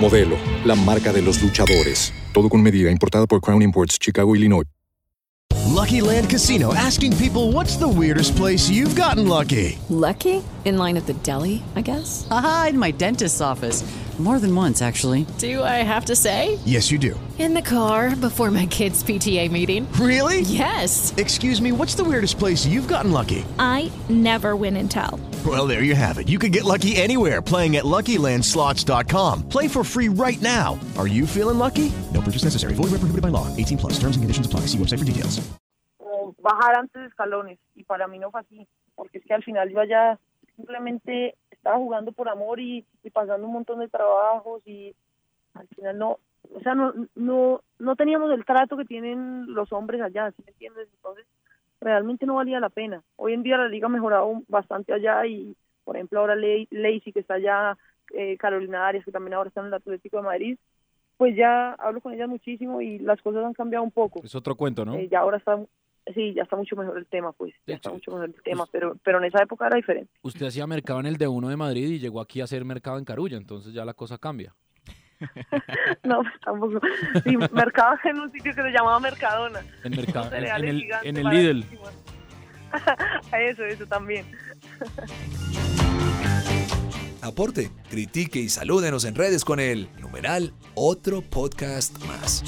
Modelo, la marca de los luchadores. Todo con medida, importada por Crown Imports, Chicago, Illinois. Lucky Land Casino asking people what's the weirdest place you've gotten lucky? Lucky? In line at the deli, I guess? Aha, in my dentist's office. More than once, actually. Do I have to say? Yes, you do. In the car before my kids' PTA meeting. Really? Yes. Excuse me, what's the weirdest place you've gotten lucky? I never win and tell. Well, there you have it. You can get lucky anywhere playing at LuckyLandSlots.com. Play for free right now. Are you feeling lucky? No purchase necessary. Void where prohibited by law. 18 plus. Terms and conditions apply. See website for details. como bajar antes de escalones y para mí no fue así porque es que al final yo allá simplemente estaba jugando por amor y, y pasando un montón de trabajos y al final no o sea no no no teníamos el trato que tienen los hombres allá ¿sí me entiendes? entonces realmente no valía la pena hoy en día la liga ha mejorado bastante allá y por ejemplo ahora Le- Lacey que está allá eh, Carolina Arias que también ahora está en el Atlético de Madrid pues ya hablo con ellas muchísimo y las cosas han cambiado un poco Es otro cuento, ¿no? eh, ya ahora está, sí, ya está mucho mejor el tema, pues, ya está mucho mejor el tema, pero, pero en esa época era diferente. Usted hacía mercado en el D1 de Madrid y llegó aquí a hacer mercado en Carulla, entonces ya la cosa cambia. No, pues, tampoco. Sí, mercado en un sitio que se llamaba Mercadona. En, mercado, en, el, en el Lidl. eso, eso también. Aporte, critique y salúdenos en redes con el numeral Otro Podcast Más.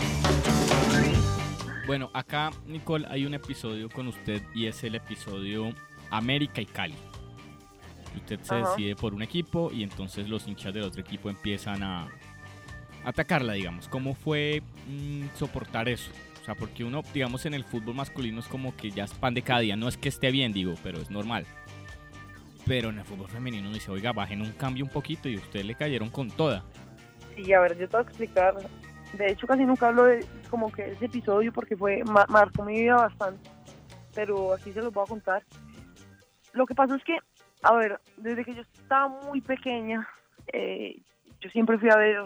Bueno, acá, Nicole, hay un episodio con usted y es el episodio América y Cali. Usted se Ajá. decide por un equipo y entonces los hinchas del otro equipo empiezan a atacarla, digamos. ¿Cómo fue mm, soportar eso? O sea, porque uno, digamos, en el fútbol masculino es como que ya es pan de cada día. No es que esté bien, digo, pero es normal. Pero en el fútbol femenino uno dice, oiga, bajen un cambio un poquito y ustedes le cayeron con toda. Sí, a ver, yo te voy a explicar. De hecho, casi nunca hablo de como que ese episodio porque fue ma- marcó mi vida bastante. Pero aquí se los voy a contar. Lo que pasó es que, a ver, desde que yo estaba muy pequeña, eh, yo siempre fui a ver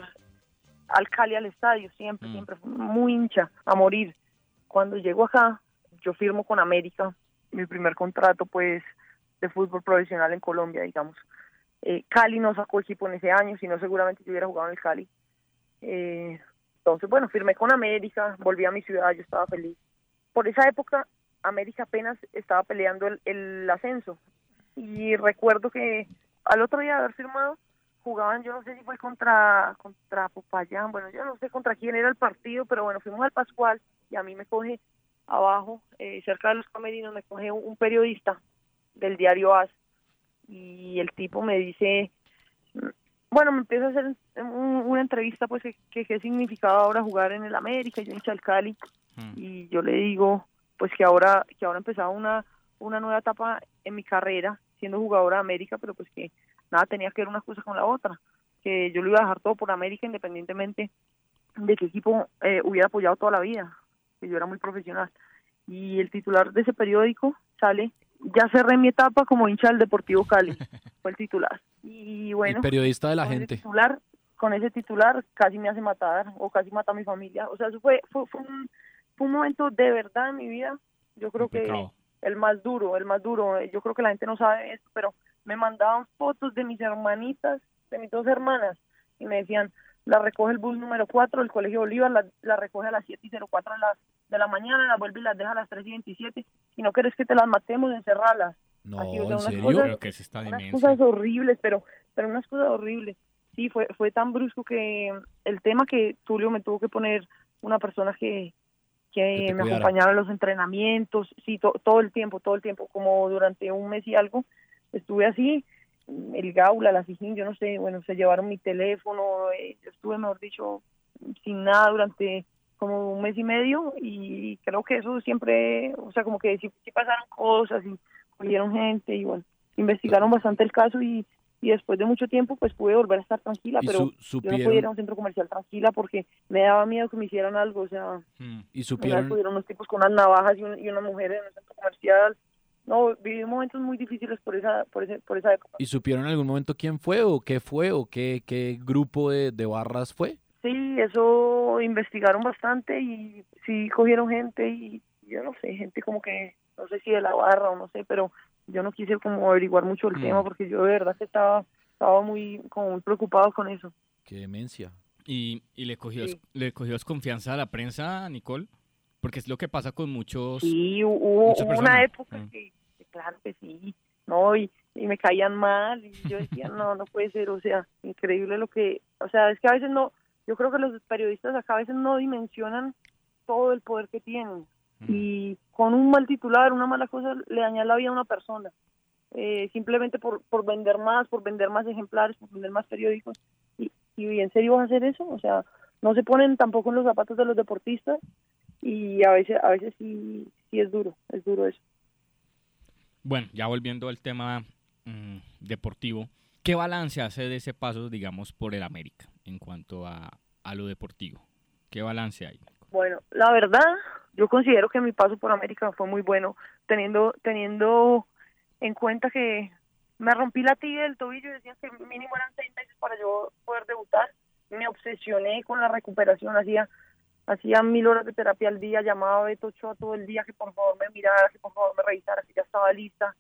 al Cali al estadio, siempre, siempre, fui muy hincha, a morir. Cuando llego acá, yo firmo con América, mi primer contrato, pues, de fútbol profesional en Colombia, digamos. Eh, Cali no sacó equipo en ese año, si no seguramente yo hubiera jugado en el Cali. Eh, entonces, bueno, firmé con América, volví a mi ciudad, yo estaba feliz. Por esa época, América apenas estaba peleando el, el ascenso. Y recuerdo que al otro día de haber firmado, jugaban, yo no sé si fue contra, contra Popayán, bueno, yo no sé contra quién era el partido, pero bueno, fuimos al Pascual y a mí me coge abajo, eh, cerca de los camerinos, me coge un, un periodista del diario AS y el tipo me dice, bueno, me empieza a hacer un- una entrevista, pues, que, que qué significaba ahora jugar en el América, yo hincha del Cali, y yo le digo, pues, que ahora que ahora empezaba una, una nueva etapa en mi carrera, siendo jugadora de América, pero pues que nada tenía que ver una cosa con la otra, que yo lo iba a dejar todo por América independientemente de qué equipo eh, hubiera apoyado toda la vida, que yo era muy profesional. Y el titular de ese periódico sale, ya cerré mi etapa como hincha del Deportivo Cali, fue el titular. Y bueno, el periodista de la con ese gente. titular, con ese titular casi me hace matar o casi mata a mi familia. O sea, eso fue, fue, fue, un, fue un momento de verdad en mi vida. Yo creo que el más duro, el más duro. Yo creo que la gente no sabe esto, pero me mandaban fotos de mis hermanitas, de mis dos hermanas, y me decían, la recoge el bus número 4 del Colegio Bolívar, la, la recoge a las 7 y 04 de la, de la mañana, la vuelve y las deja a las 3 y 27. Si no quieres que te las matemos, encerralas. No, Así, o sea, ¿en serio? cosas- Creo que es esta unas demencia. cosas horribles, pero pero unas cosas horribles. Sí, fue fue tan brusco que el tema que Tulio me tuvo que poner una persona que que, Que me acompañara a los entrenamientos, sí, to- todo el tiempo, todo el tiempo, como durante un mes y algo estuve así, el Gaula, la Fijín, yo no sé, bueno, se llevaron mi teléfono, eh, yo estuve, mejor dicho, sin nada durante como un mes y medio y creo que eso siempre, o sea, como que sí, sí pasaron cosas y cogieron gente y bueno, investigaron bastante el caso y, y después de mucho tiempo pues pude volver a estar tranquila, ¿Y pero su- yo no podía ir a un centro comercial tranquila porque me daba miedo que me hicieran algo, o sea, Y una vez supieron, pudieron unos tipos con unas navajas y, un- y una mujer en un centro comercial. No, viví momentos muy difíciles por esa, por ese, por esa época. ¿Y supieron en algún momento quién fue o qué fue o qué, qué grupo de, de barras fue? Sí, eso investigaron bastante y sí cogieron gente y yo no sé, gente como que, no sé si de la barra o no sé, pero yo no quise como averiguar mucho el Mm. tema porque yo de verdad que estaba, estaba muy, como muy preocupado con eso. Qué demencia. ¿Y, y le, cogió, Sí. le cogió confianza a la prensa, Nicole? Porque es lo que pasa con muchos... Sí, hubo, una época Mm. que, claro que sí, no, y, y me caían mal, y yo decía, no, no puede ser, o sea, increíble lo que, o sea, es que a veces no, yo creo que los periodistas acá a veces no dimensionan todo el poder que tienen, y con un mal titular, una mala cosa, le dañan la vida a una persona, eh, simplemente por, por vender más, por vender más ejemplares, por vender más periódicos, y, y en serio vas a hacer eso, o sea, no se ponen tampoco en los zapatos de los deportistas, y a veces a veces sí sí es duro es duro eso Bueno, ya volviendo al tema mm, deportivo, ¿qué balance hace de ese paso, digamos, por el América en cuanto a, a lo deportivo? ¿Qué balance hay? bueno la verdad yo considero que mi paso por América fue muy bueno teniendo teniendo en cuenta que me rompí la tibia del tobillo y decían que mínimo eran seis meses para yo poder debutar me obsesioné con la recuperación hacía hacía mil horas de terapia al día llamaba a Beto todo el día que por favor me mirara que por favor me revisara que ya estaba lista.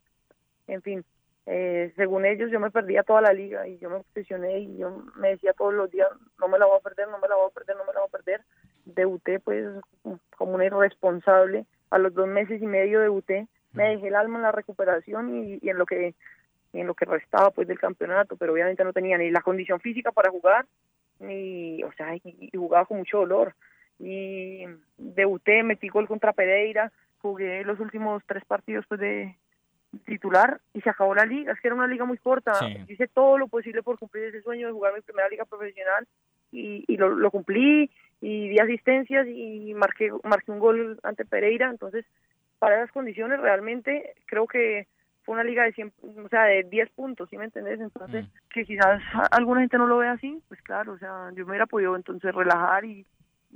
En fin eh, según ellos yo me perdía toda la liga y yo me obsesioné y yo me decía todos los días no me la voy a perder no me la voy a perder no me la voy a perder debuté pues como una irresponsable. A los dos meses y medio debuté me dejé el alma en la recuperación y, y en lo que en lo que restaba pues del campeonato pero obviamente no tenía ni la condición física para jugar ni o sea y jugaba con mucho dolor y debuté metí gol contra Pereira jugué los últimos tres partidos pues de titular y se acabó la liga es que era una liga muy corta Sí. hice todo lo posible por cumplir ese sueño de jugar mi primera liga profesional y, y lo, lo cumplí y di asistencias y marqué marqué un gol ante Pereira entonces para esas condiciones realmente creo que fue una liga de 100, o sea, de 10 puntos, ¿sí me entendés? Entonces, que quizás alguna gente no lo ve así, pues claro, o sea, yo me hubiera podido entonces relajar y,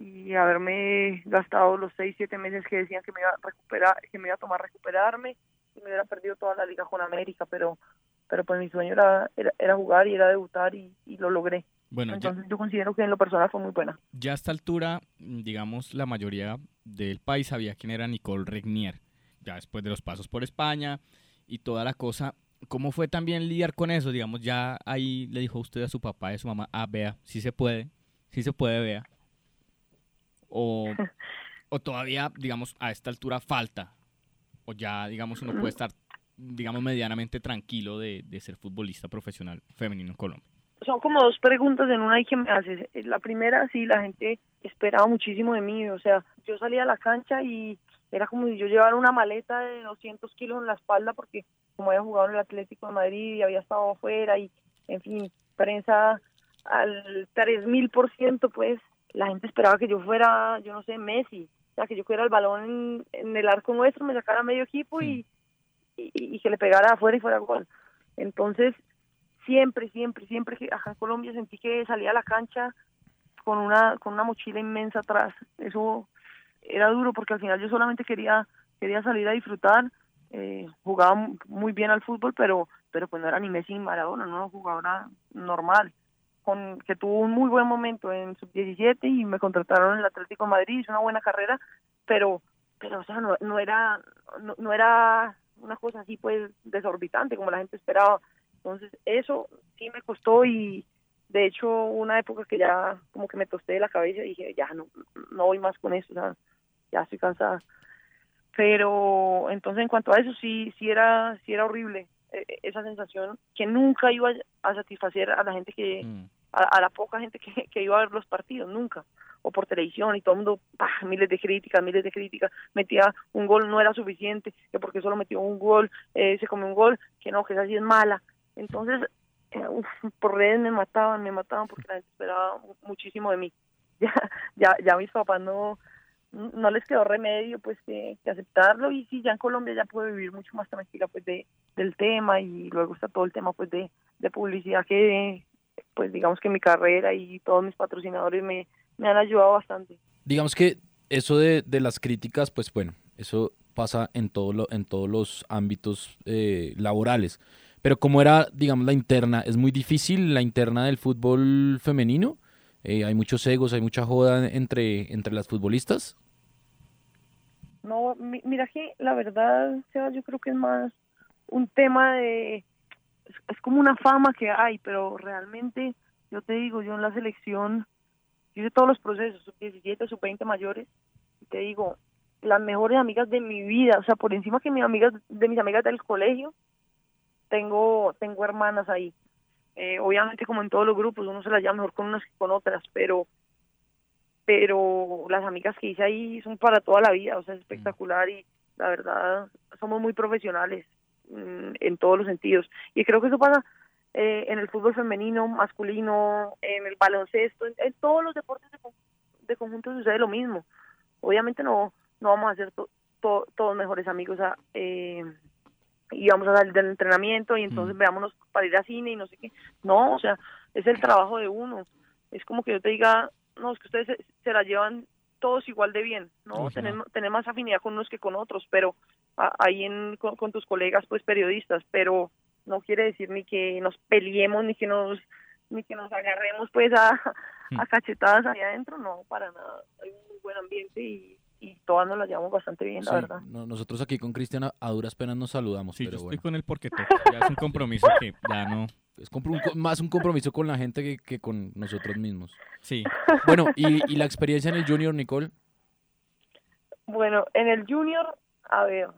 y haberme gastado los 6, 7 meses que decían que me iba a recuperar, que me iba a tomar recuperarme y me hubiera perdido toda la liga con América, pero pero pues mi sueño era era, era jugar y era debutar y, y lo logré. Bueno, ya- entonces yo considero que en lo personal fue muy buena. Ya a esta altura, digamos, la mayoría del país sabía quién era Nicole Regnier. Ya después de los pasos por España y toda la cosa. ¿Cómo fue también lidiar con eso? Digamos, ya ahí le dijo usted a su papá y a su mamá, ah, vea, sí se puede, sí se puede, vea. O, o todavía, digamos, a esta altura falta. O ya, digamos, uno puede estar, digamos, medianamente tranquilo de, de ser futbolista profesional femenino en Colombia. son como dos preguntas en una y que me haces. Eh, La primera, sí, la gente esperaba muchísimo de mí. O sea, yo salía a la cancha y era como si yo llevara una maleta de 200 kilos en la espalda porque como había jugado en el Atlético de Madrid y había estado afuera y, en fin, prensa al 3000%, pues la gente esperaba que yo fuera, yo no sé, Messi, o sea, que yo fuera el balón en, en el arco nuestro, me sacara medio equipo y, y, y que le pegara afuera y fuera gol. Entonces, siempre, siempre, siempre que acá en Colombia sentí que salía a la cancha con una con una mochila inmensa atrás. Eso era duro porque al final yo solamente quería quería salir a disfrutar. Eh, jugaba mu- muy bien al fútbol, pero pero pues no era ni Messi ni Maradona, no era una jugadora normal. Con, que tuvo un muy buen momento en sub-17 y me contrataron en el Atlético Madrid, hizo una buena carrera, pero pero o sea, no, era no, no era una cosa así pues desorbitante como la gente esperaba. Entonces, eso sí me costó y de hecho una época que ya como que me tosté de la cabeza y dije, ya no no voy más con eso, ya estoy cansada. Pero entonces en cuanto a eso sí sí era sí era horrible eh, esa sensación que nunca iba a satisfacer a la gente que a, a la poca gente que, que iba a ver los partidos, nunca. O por televisión y todo el mundo, miles de críticas, miles de críticas. Metía un gol, no era suficiente, que porque solo metió un gol, eh, se comió un gol, que no, que esa sí es mala. Entonces, eh, por redes me mataban, me mataban porque la gente esperaba mu- muchísimo de mí. Ya, ya, ya mis papás no, no les quedó remedio pues que, que aceptarlo y sí, ya en Colombia ya puedo vivir mucho más tranquila pues de, del tema y luego está todo el tema pues de, de publicidad que pues digamos que mi carrera y todos mis patrocinadores me, me han ayudado bastante. Digamos que eso de, de las críticas, pues bueno, eso pasa en, todo lo, en todos los ámbitos eh, laborales. Pero como era, digamos, la interna, es muy difícil la interna del fútbol femenino. Eh, hay muchos egos, hay mucha joda entre, entre las futbolistas. No, mi- mira que la verdad, Sebas, yo creo que es más un tema de, es, es como una fama que hay, pero realmente, yo te digo, yo en la selección, yo hice todos los procesos, sub 17, sub 20 mayores, y te digo, las mejores amigas de mi vida, o sea, por encima que mis amigas, de mis amigas del colegio, tengo, tengo hermanas ahí. Eh, obviamente como en todos los grupos, uno se las lleva mejor con unas que con otras, pero pero las amigas que hice ahí son para toda la vida, o sea, es espectacular y la verdad somos muy profesionales mm, en todos los sentidos. Y creo que eso pasa eh, en el fútbol femenino, masculino, en el baloncesto, en, en todos los deportes de, de conjunto sucede lo mismo. Obviamente no no vamos a ser to- to- todos mejores amigos a, eh, y vamos a salir del entrenamiento y entonces veámonos para ir a cine y no sé qué. No, o sea, es el trabajo de uno. Es como que yo te diga, no, es que ustedes se, se la llevan todos igual de bien, ¿no? Ujú. Tener, tener más afinidad con unos que con otros, pero a- ahí en, con, con tus colegas, pues periodistas, pero no quiere decir ni que nos peleemos, ni que nos ni que nos agarremos pues a, a cachetadas ahí adentro, no, para nada. Hay un muy buen ambiente y, y todas nos la llevamos bastante bien, la verdad. no- nosotros aquí con Cristiana a duras penas nos saludamos. Sí, pero yo estoy bueno. con él porque toca. Ya es un compromiso que ya no. Es un más un compromiso con la gente que, que con nosotros mismos. Sí. Bueno, y, y la experiencia en el Junior, Nicole. Bueno, en el Junior, a ver,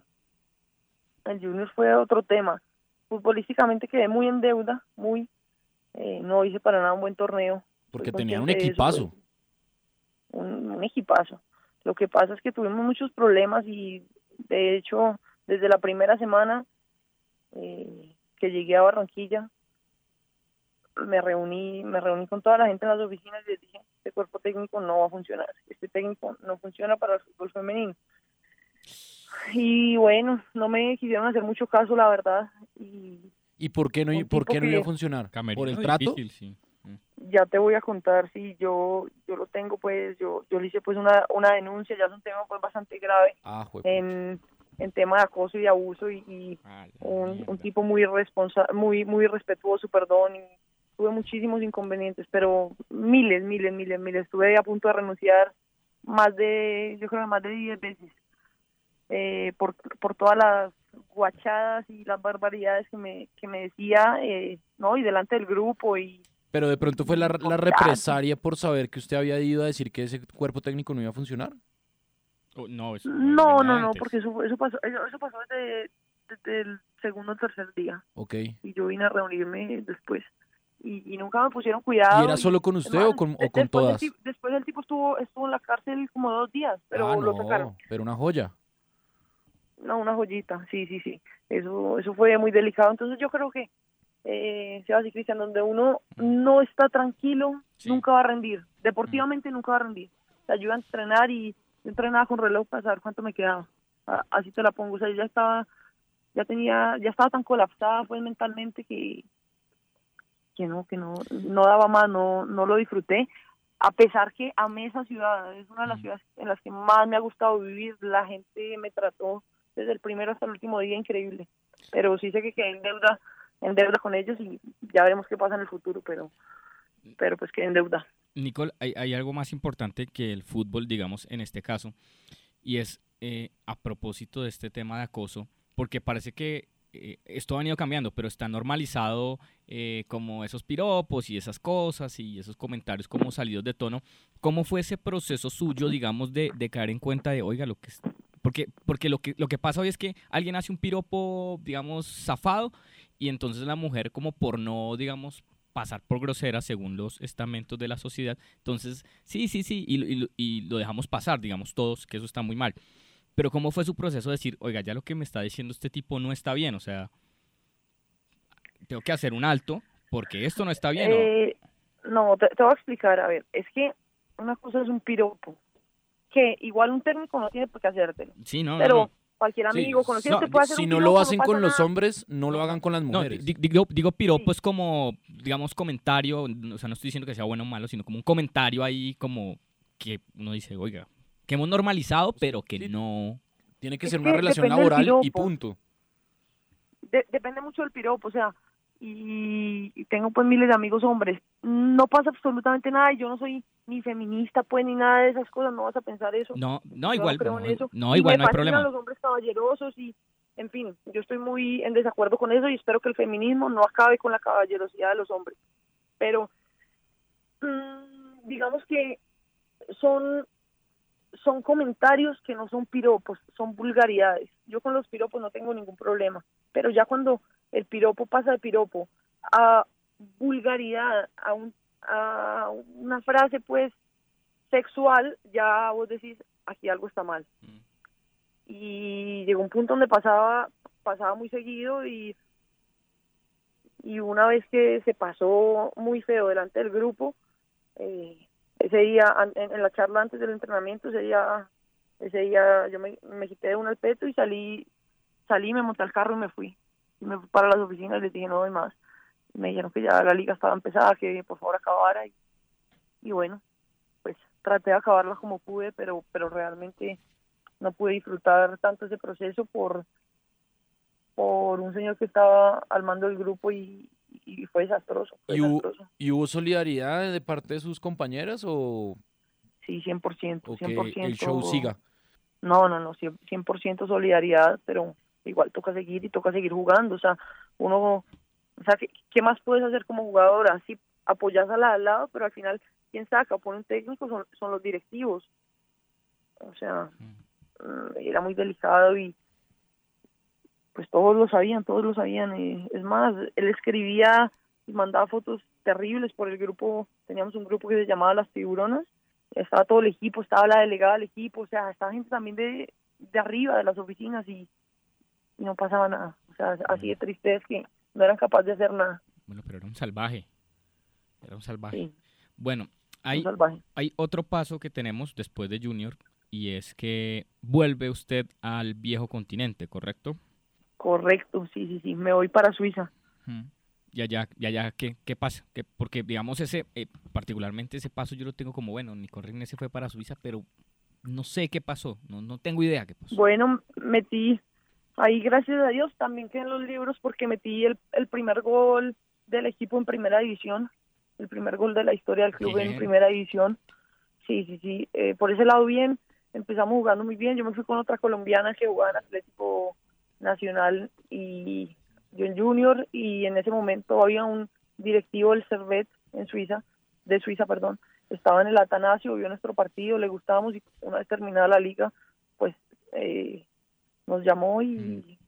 el Junior fue otro tema. Futbolísticamente quedé muy en deuda, muy. eh, no hice para nada un buen torneo. Porque Soy tenían un eso, equipazo. pues, un, un equipazo. Lo que pasa es que tuvimos muchos problemas y, de hecho, desde la primera semana eh, que llegué a Barranquilla, me reuní, me reuní con toda la gente en las oficinas y les dije, este cuerpo técnico no va a funcionar, este técnico no funciona para el fútbol femenino. Y bueno, no me quisieron hacer mucho caso, la verdad, y ¿Y por qué no, por qué no iba a funcionar? ¿Por el trato? difícil, sí. ya te voy a contar si yo yo lo tengo pues yo yo le hice pues una una denuncia ya es un tema pues bastante grave Ah, en en tema de acoso y abuso y, y un, un tipo muy responsa muy muy respetuoso perdón y tuve muchísimos inconvenientes pero miles miles miles miles estuve a punto de renunciar más de yo creo que más de 10 veces eh, por por todas las guachadas y las barbaridades que me que me decía eh, no y delante del grupo y Pero de pronto fue la, la represalia por saber que usted había ido a decir que ese cuerpo técnico no iba a funcionar. Oh, no, eso No, no, porque eso, eso pasó, eso, eso pasó desde, desde el segundo o tercer día. Ok. Y yo vine a reunirme después. Y, y nunca me pusieron cuidado. ¿Y era solo con usted Además, o con, o con todas? después el tipo estuvo, estuvo en la cárcel como dos días, pero ah, lo no, sacaron. pero una joya. No, una joyita, sí, sí, sí. Eso, eso fue muy delicado. Entonces yo creo que eh, Sebas y Cristian, donde uno no está tranquilo, nunca va a rendir. Deportivamente nunca va a rendir. Te ayuda a entrenar y yo entrenaba con reloj para saber cuánto me quedaba. Así te la pongo. O sea, yo ya estaba, ya tenía, ya estaba tan colapsada pues mentalmente que, que no, que no, no daba más, no, no lo disfruté. A pesar que amé esa ciudad, es una de las ciudades en las que más me ha gustado vivir. La gente me trató desde el primero hasta el último día increíble. Pero sí sé que quedé en deuda, en deuda con ellos y ya veremos qué pasa en el futuro, pero, pero pues quedé en deuda. Nicole, hay, hay algo más importante que el fútbol, digamos, en este caso, y es eh, a propósito de este tema de acoso, porque parece que eh, esto ha venido cambiando, pero está normalizado eh, como esos piropos y esas cosas y esos comentarios como salidos de tono. ¿Cómo fue ese proceso suyo, digamos, de, de caer en cuenta de, oiga, lo que es... Porque, porque lo, que, lo que pasa hoy es que alguien hace un piropo, digamos, zafado, y entonces la mujer, como por no, digamos, pasar por grosera según los estamentos de la sociedad, entonces, sí, sí, sí, y, y lo dejamos pasar, digamos, todos, que eso está muy mal. Pero ¿cómo fue su proceso de decir, oiga, ya lo que me está diciendo este tipo no está bien? O sea, tengo que hacer un alto porque esto no está bien. ¿o? Eh, no, te, te voy a explicar. A ver, es que una cosa es un piropo, que igual un técnico no tiene por qué hacértelo. Sí, no, no, pero no. cualquier Sí, amigo conocido no, te puede hacer si un no piropo, lo hacen con los nada. hombres, no lo hagan con las No, mujeres. di- digo, digo piropo es como, digamos, comentario, o sea, no estoy diciendo que sea bueno o malo, sino como un comentario ahí como que uno dice, oiga, que hemos normalizado, pero que no... Tiene que Es ser una que relación laboral y punto. De- depende mucho del piropo, o sea, y, y tengo pues miles de amigos hombres. No pasa absolutamente nada y yo no soy ni feminista pues ni nada de esas cosas, no vas a pensar eso. No, no, Yo igual, creo no, en eso. no, Y igual, me no hay problema. los hombres caballerosos y, en fin, yo estoy muy en desacuerdo con eso y espero que el feminismo no acabe con la caballerosidad de los hombres. Pero, mm, digamos que son son comentarios que no son piropos, son vulgaridades. Yo con los piropos no tengo ningún problema, pero ya cuando el piropo pasa de piropo a vulgaridad, a, un, a una frase pues sexual, ya vos decís, aquí algo está mal. Y llegó un punto donde pasaba pasaba muy seguido y y una vez que se pasó muy feo delante del grupo, eh, ese día, en, en la charla antes del entrenamiento, ese día, ese día yo me, me quité de un al peto y salí, salí, me monté al carro y me fui. Y me fui para las oficinas y les dije, no doy más. Y me dijeron que ya la liga estaba empezada, que por favor acabara. Y, y bueno, pues traté de acabarla como pude, pero, pero realmente no pude disfrutar tanto ese proceso por, por un señor que estaba al mando del grupo y, y fue desastroso. Fue ¿Y hubo, desastroso. y hubo solidaridad de parte de sus compañeras o, Sí, 100%. o que 100%. el show siga? No, no, no, 100%, 100% solidaridad, pero igual toca seguir y toca seguir jugando. O sea, uno, o sea, ¿qué, qué más puedes hacer como jugadora? Sí, apoyas a la al lado, pero al final, quien saca o pone un técnico son, son los directivos. O sea, mm, era muy delicado y pues todos lo sabían, todos lo sabían. y es más, él escribía y mandaba fotos terribles por el grupo, teníamos un grupo que se llamaba Las Tiburonas, estaba todo el equipo, estaba la delegada del equipo, o sea, estaba gente también de, de arriba de las oficinas y, y no pasaba nada. O sea, así de triste es que no eran capaces de hacer nada. Bueno, pero era un salvaje. Era un salvaje. Sí. Bueno, hay, hay otro paso que tenemos después de Junior y es que vuelve usted al viejo continente, ¿correcto? Correcto, sí, sí, sí, me voy para Suiza. Y allá, y allá ¿qué, qué pasa? ¿Qué- porque, digamos, ese, eh, particularmente ese paso yo lo tengo como, bueno, Nico René se fue para Suiza, pero no sé qué pasó, no, no tengo idea qué pasó. Bueno, metí ahí, gracias a Dios, también quedan los libros porque metí el, el primer gol del equipo en primera división, el primer gol de la historia del club en primera división. Sí, sí, sí, eh, por ese lado bien, empezamos jugando muy bien, yo me fui con otra colombiana que jugaba en Atlético Nacional y yo en Junior y en ese momento había un directivo del Servet en Suiza, de Suiza, perdón, estaba en el Atanasio, vio nuestro partido, le gustábamos y una vez terminada la liga, pues eh, nos llamó y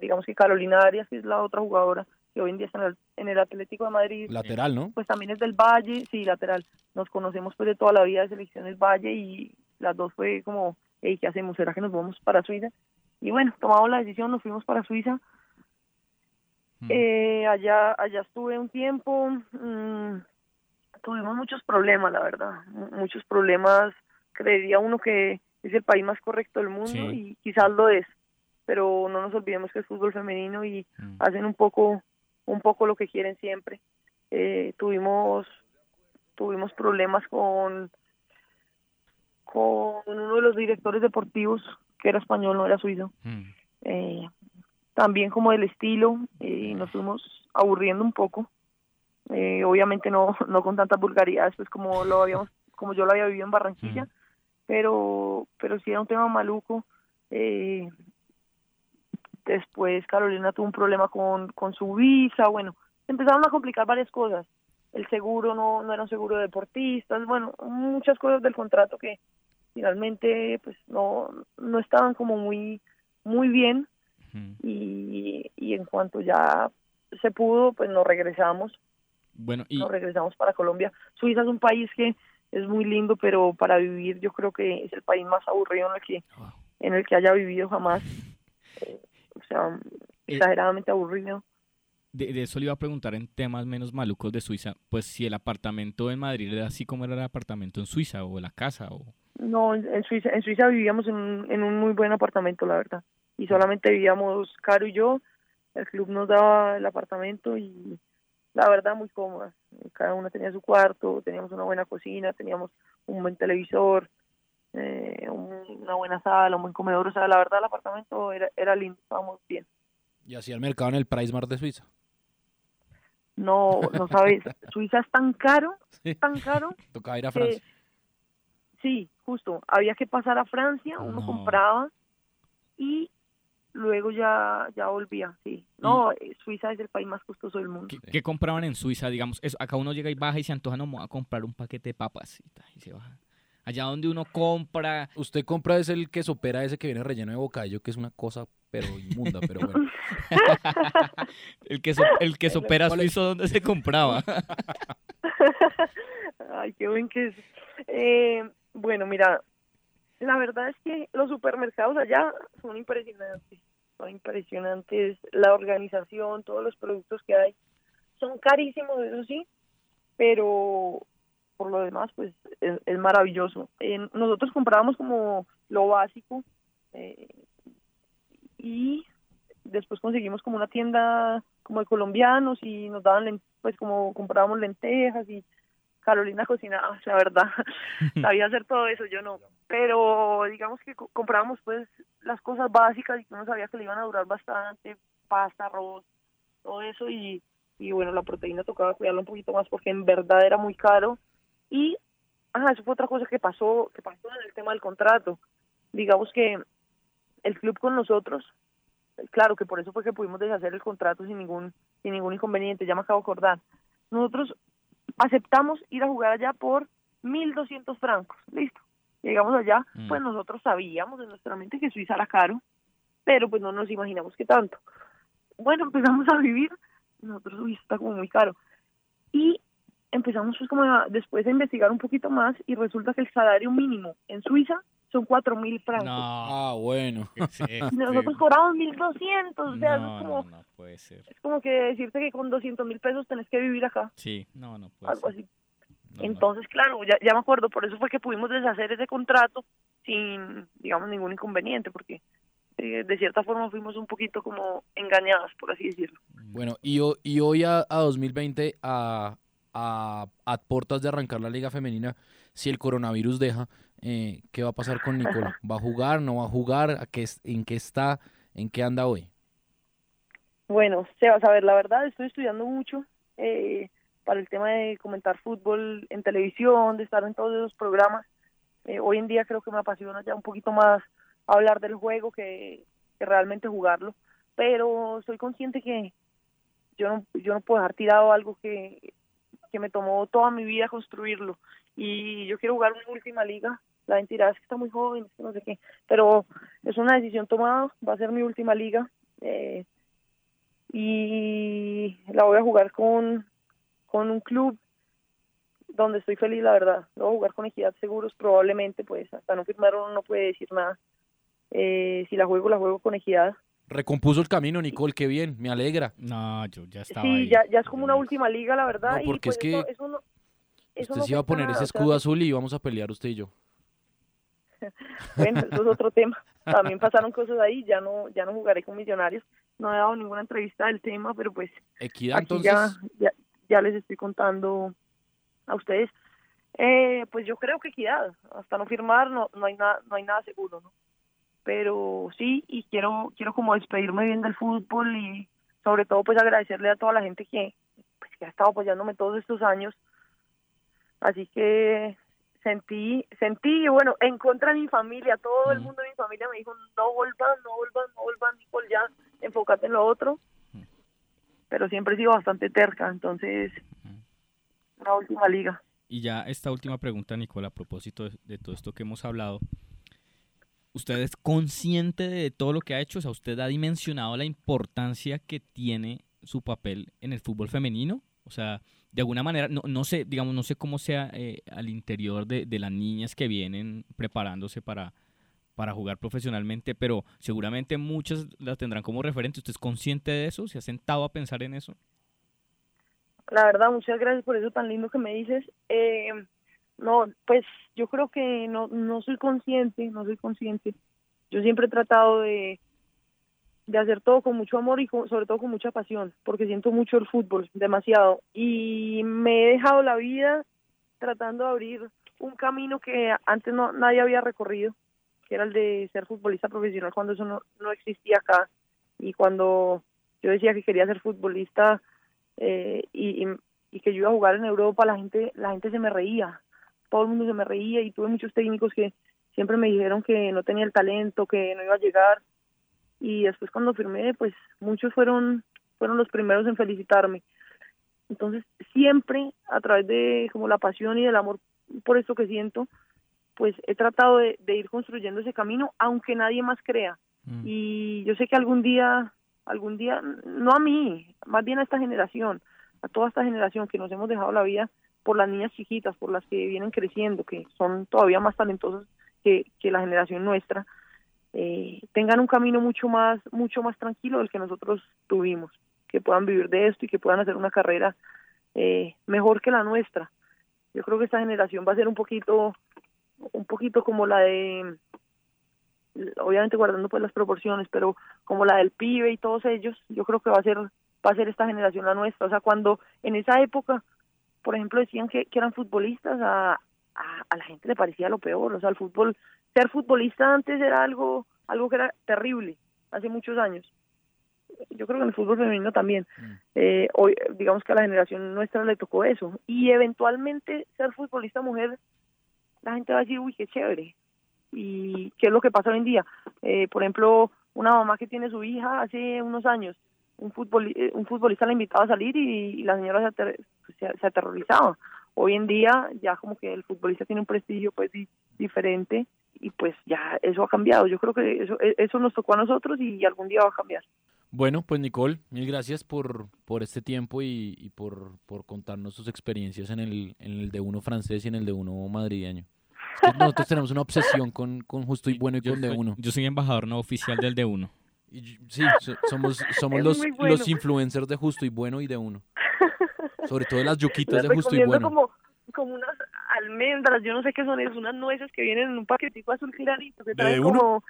digamos que Carolina Arias, que es la otra jugadora que hoy en día está en el, en el Atlético de Madrid, Lateral, ¿no? pues también es del Valle, sí, lateral. Nos conocemos pues de toda la vida de selección del Valle y las dos fue como, hey, ¿qué hacemos? ¿Será que nos vamos para Suiza? Y bueno, tomamos la decisión, nos fuimos para Suiza Eh, allá, allá estuve un tiempo, mm, tuvimos muchos problemas, la verdad, mu- muchos problemas. Creería uno que es el país más correcto del mundo Sí. y quizás lo es, pero no nos olvidemos que es fútbol femenino y hacen un poco, un poco lo que quieren siempre. Eh, tuvimos, tuvimos problemas con, con uno de los directores deportivos que era español, no era suizo. Eh, también como del estilo, eh, nos fuimos aburriendo un poco. Eh, obviamente no, no con tantas vulgaridades, pues como lo habíamos, como yo lo había vivido en Barranquilla, pero, pero sí era un tema maluco. Eh, después Carolina tuvo un problema con, con su visa, bueno, empezaron a complicar varias cosas. El seguro no, no era un seguro de deportistas, bueno, muchas cosas del contrato que finalmente pues no, no estaban como muy, muy bien y, y en cuanto ya se pudo, pues nos regresamos, Bueno, y nos regresamos para Colombia. Suiza es un país que es muy lindo, pero para vivir yo creo que es el país más aburrido en el que, en el que haya vivido jamás. Eh, o sea, exageradamente aburrido. de, de eso le iba a preguntar en temas menos malucos de Suiza, pues si el apartamento en Madrid era así como era el apartamento en Suiza o la casa o... No, en Suiza, en Suiza vivíamos en, un- en un muy buen apartamento, la verdad. Y solamente vivíamos Caro y yo. El club nos daba el apartamento y la verdad muy cómoda. Cada una tenía su cuarto, teníamos una buena cocina, teníamos un buen televisor, eh, un- una buena sala, un buen comedor. O sea, la verdad el apartamento era, era lindo, estábamos bien. Y hacía el mercado en el Price Mart de Suiza. No, no sabes, Suiza es tan caro, tan caro. Tocaba ir a Francia. Sí, justo. Había que pasar a Francia, uno No. compraba y luego ya ya volvía, sí. No, eh, Suiza es el país más costoso del mundo. ¿Qué compraban en Suiza? Digamos, eso, acá uno llega y baja y se antoja, no, me voy a comprar un paquete de papas y, ta, y se baja. Allá donde uno compra... Usted compra es el queso pera ese que viene relleno de bocadillo, que es una cosa pero inmunda, pero bueno. el queso, el queso pera suizo, ¿dónde se compraba? Ay, qué buen que es. Eh, bueno, mira, la verdad es que los supermercados allá son impresionantes. Son impresionantes. La organización, todos los productos que hay. Son carísimos, eso sí, pero por lo demás, pues es, maravilloso. Nosotros comprábamos como lo básico eh, y después conseguimos como una tienda como de colombianos y nos daban, pues como comprábamos lentejas y Carolina cocinaba, la verdad, sabía hacer todo eso, yo no. Pero digamos que co- comprábamos pues las cosas básicas y que uno sabía que le iban a durar bastante, pasta, arroz, todo eso y, y bueno, la proteína tocaba cuidarla un poquito más porque en verdad era muy caro. Y, ajá, eso fue otra cosa que pasó, que pasó en el tema del contrato. Digamos que el club con nosotros, claro que por eso fue que pudimos deshacer el contrato sin ningún, sin ningún inconveniente, ya me acabo de acordar. Nosotros aceptamos ir a jugar allá por 1.200 francos, listo. Llegamos allá, Mm. pues nosotros sabíamos en nuestra mente que Suiza era caro, pero pues no nos imaginamos que tanto. Bueno, empezamos a vivir, nosotros, uy, está como muy caro. Y empezamos pues como a- después a investigar un poquito más y resulta que el salario mínimo en Suiza son 4.000 francos. Ah, bueno. Y nosotros cobramos 1.200, o sea, No, es como, no, no puede ser. es como que decirte que con 200 mil pesos tenés que vivir acá, Sí, no, no puede algo ser. así. Entonces, claro, ya, ya me acuerdo, por eso fue que pudimos deshacer ese contrato sin, digamos, ningún inconveniente, porque eh, de cierta forma fuimos un poquito como engañadas, por así decirlo. Bueno, y, y hoy a, a 2020, a, a, a portas de arrancar la liga femenina, si el coronavirus deja, eh, ¿qué va a pasar con Nicole? ¿Va a jugar? ¿No va a jugar? ¿A qué, ¿En qué está? ¿En qué anda hoy? Bueno, Sebas, a ver, la verdad estoy estudiando mucho eh, para el tema de comentar fútbol en televisión, de estar en todos esos programas. Eh, hoy en día creo que me apasiona ya un poquito más hablar del juego que, realmente jugarlo, pero soy consciente que yo yo no puedo dejar tirado algo que, que me tomó toda mi vida construirlo y yo quiero jugar una última liga. La gente dirá, es que está muy joven, no sé qué, pero es una decisión tomada, va a ser mi última liga. Eh, y la voy a jugar con, con un club donde estoy feliz, la verdad. A jugar con Equidad Seguros, probablemente, pues hasta no firmar uno no puede decir nada. Eh, si la juego, la juego con Equidad. Recompuso el camino, Nicole, qué bien, me alegra. No, yo ya estaba Sí, ahí. ya, ya es como una última liga, la verdad. No, y porque pues es que eso, eso no, eso Usted no se iba a poner nada, ese o sea, escudo azul y íbamos a pelear usted y yo. Bueno, eso es otro tema. También pasaron cosas ahí, ya no ya no jugaré con Millonarios. No he dado ninguna entrevista del tema, pero pues Equidad, aquí entonces. ya, ya, ya les estoy contando a ustedes. Eh, pues yo creo que equidad. Hasta no firmar no, no hay nada no hay nada seguro, ¿no? Pero sí, y quiero quiero como despedirme bien del fútbol y sobre todo pues agradecerle a toda la gente que, pues, que ha estado apoyándome todos estos años. Así que sentí, sentí, y bueno, en contra de mi familia, todo el mundo de mi familia me dijo, no vuelvan, no vuelvan, no vuelvan, Nicole, ya, enfócate en lo otro. Pero siempre he sido bastante terca, entonces, una última liga. Y ya esta última pregunta, Nicole, a propósito de, de todo esto que hemos hablado. ¿Usted es consciente de todo lo que ha hecho? O sea, ¿usted ha dimensionado la importancia que tiene su papel en el fútbol femenino? O sea, de alguna manera, no, no sé, digamos, no sé cómo sea eh, al interior de, de las niñas que vienen preparándose para, para jugar profesionalmente, pero seguramente muchas las tendrán como referente. ¿Usted es consciente de eso? ¿Se ha sentado a pensar en eso? La verdad, muchas gracias por eso tan lindo que me dices. Eh, no, pues yo creo que no, no soy consciente, no soy consciente. Yo siempre he tratado de, de hacer todo con mucho amor y con- sobre todo con mucha pasión, porque siento mucho el fútbol, demasiado. Y me he dejado la vida tratando de abrir un camino que antes no nadie había recorrido, que era el de ser futbolista profesional cuando eso no, no existía acá. Y cuando yo decía que quería ser futbolista eh, y, y, que yo iba a jugar en Europa, la gente, la gente se me reía, todo el mundo se me reía y tuve muchos técnicos que siempre me dijeron que no tenía el talento, que no iba a llegar y después cuando firmé, pues muchos fueron fueron los primeros en felicitarme. Entonces, siempre a través de como la pasión y del amor por esto que siento, pues he tratado de, de ir construyendo ese camino, aunque nadie más crea. Y yo sé que algún día, algún día, no a mí, más bien a esta generación, a toda esta generación que nos hemos dejado la vida por las niñas chiquitas, por las que vienen creciendo, que son todavía más talentosas que, que la generación nuestra, eh, tengan un camino mucho más, mucho más tranquilo del que nosotros tuvimos, que puedan vivir de esto y que puedan hacer una carrera eh, mejor que la nuestra. Yo creo que esta generación va a ser un poquito, un poquito como la de, obviamente guardando pues las proporciones, pero como la del pibe y todos ellos, yo creo que va a ser, va a ser esta generación la nuestra. O sea, cuando en esa época, por ejemplo, decían que, que eran futbolistas, a, a, a la gente le parecía lo peor. O sea, el fútbol, ser futbolista antes era algo, algo que era terrible, hace muchos años. Yo creo que en el fútbol femenino también. Eh, hoy, digamos que a la generación nuestra le tocó eso. Y eventualmente ser futbolista mujer, la gente va a decir, uy, qué chévere. Y qué es lo que pasa hoy en día. Eh, por ejemplo, una mamá que tiene su hija hace unos años, un, futbol, eh, un futbolista la invitaba a salir y, y la señora se, ater- se, se aterrorizaba. Hoy en día ya como que el futbolista tiene un prestigio pues di- diferente y pues ya eso ha cambiado. Yo creo que eso, e- eso nos tocó a nosotros y algún día va a cambiar. Bueno, pues Nicole, mil gracias por, por este tiempo y, y por, por contarnos sus experiencias en el, en el de uno francés y en el de uno madrileño. Nosotros tenemos una obsesión con, con justo y bueno y Yo con de soy- uno. Yo soy embajador no oficial del de uno. Sí, so- somos, somos Es los, bueno. los influencers de justo y bueno y de uno. Sobre todo las yuquitas de justo y bueno. como, como unas almendras, yo no sé qué son esas, unas nueces que vienen en un paquetico azul clarito, que ¿De traen uno? como,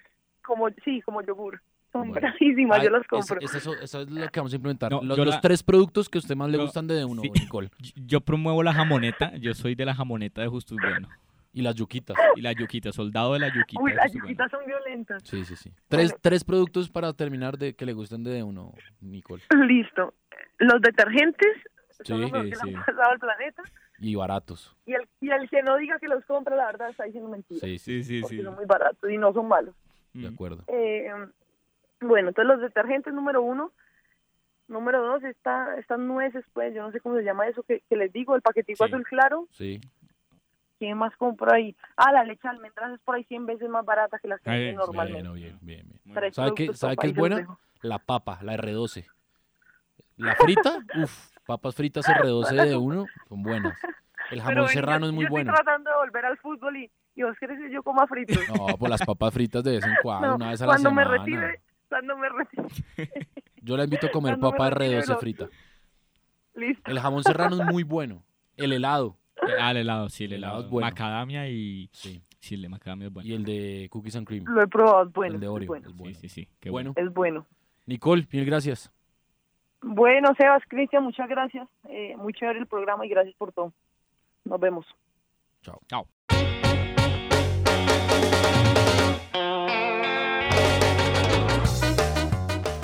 como, sí, como yogur. Son bravísimas, yo las compro. Eso, eso- eso es lo que vamos a implementar. No, los yo los la- tres productos que a usted más le Yo- gustan de de uno, sí. Nicole. Yo promuevo la jamoneta, yo soy de la jamoneta de Justo y Bueno. Y las yuquitas. Y la yuquita, soldado de la yuquita. Uy, las Justo y Bueno. chiquitas son violentas. Sí, sí, sí. Tres, tres productos para terminar de que le gustan de uno, Nicole. Listo. Los detergentes son Sí, mejor que sí. han pasado al planeta. Y baratos. Y el, y el que no diga que los compra, la verdad, está diciendo mentiras. Sí, sí, sí. Porque son muy baratos y no son malos. De acuerdo. Eh, bueno, entonces los detergentes número uno. Número dos, está, estas nueces, pues, yo no sé cómo se llama eso que, que les digo, el paquetico Sí. azul claro. Sí. ¿Quién más compra ahí? Ah, la leche de almendras es por ahí 100 veces más barata que la que venden normalmente. Bien, bien, bien. ¿Sabe qué, sabe qué es buena? La papa, la R12. La frita, uff, papas fritas R12 de uno, son buenas. El jamón serrano yo- es muy yo bueno. Estoy tratando de volver al fútbol y, y vos querés que yo coma fritos. No, pues las papas fritas de vez en cuando, No, una vez a la cuando me semana. retire, dándome re- Yo la invito a comer Dándome papa retiro R12 del otro. frita. Listo. El jamón serrano es muy bueno. El helado. Ah, el helado, sí, el El helado helado. es bueno. Macadamia y... Sí. Sí, el de macadamia es bueno. Y el de cookies and cream. Lo he probado, es bueno. El de es Oreo. bueno. Es bueno. Sí, sí, sí. Qué Bueno. Es bueno. Nicole, mil gracias. Bueno, Sebas, Cristian, muchas gracias. Eh, muy chévere el programa y gracias por todo. Nos vemos. Chao. Chao.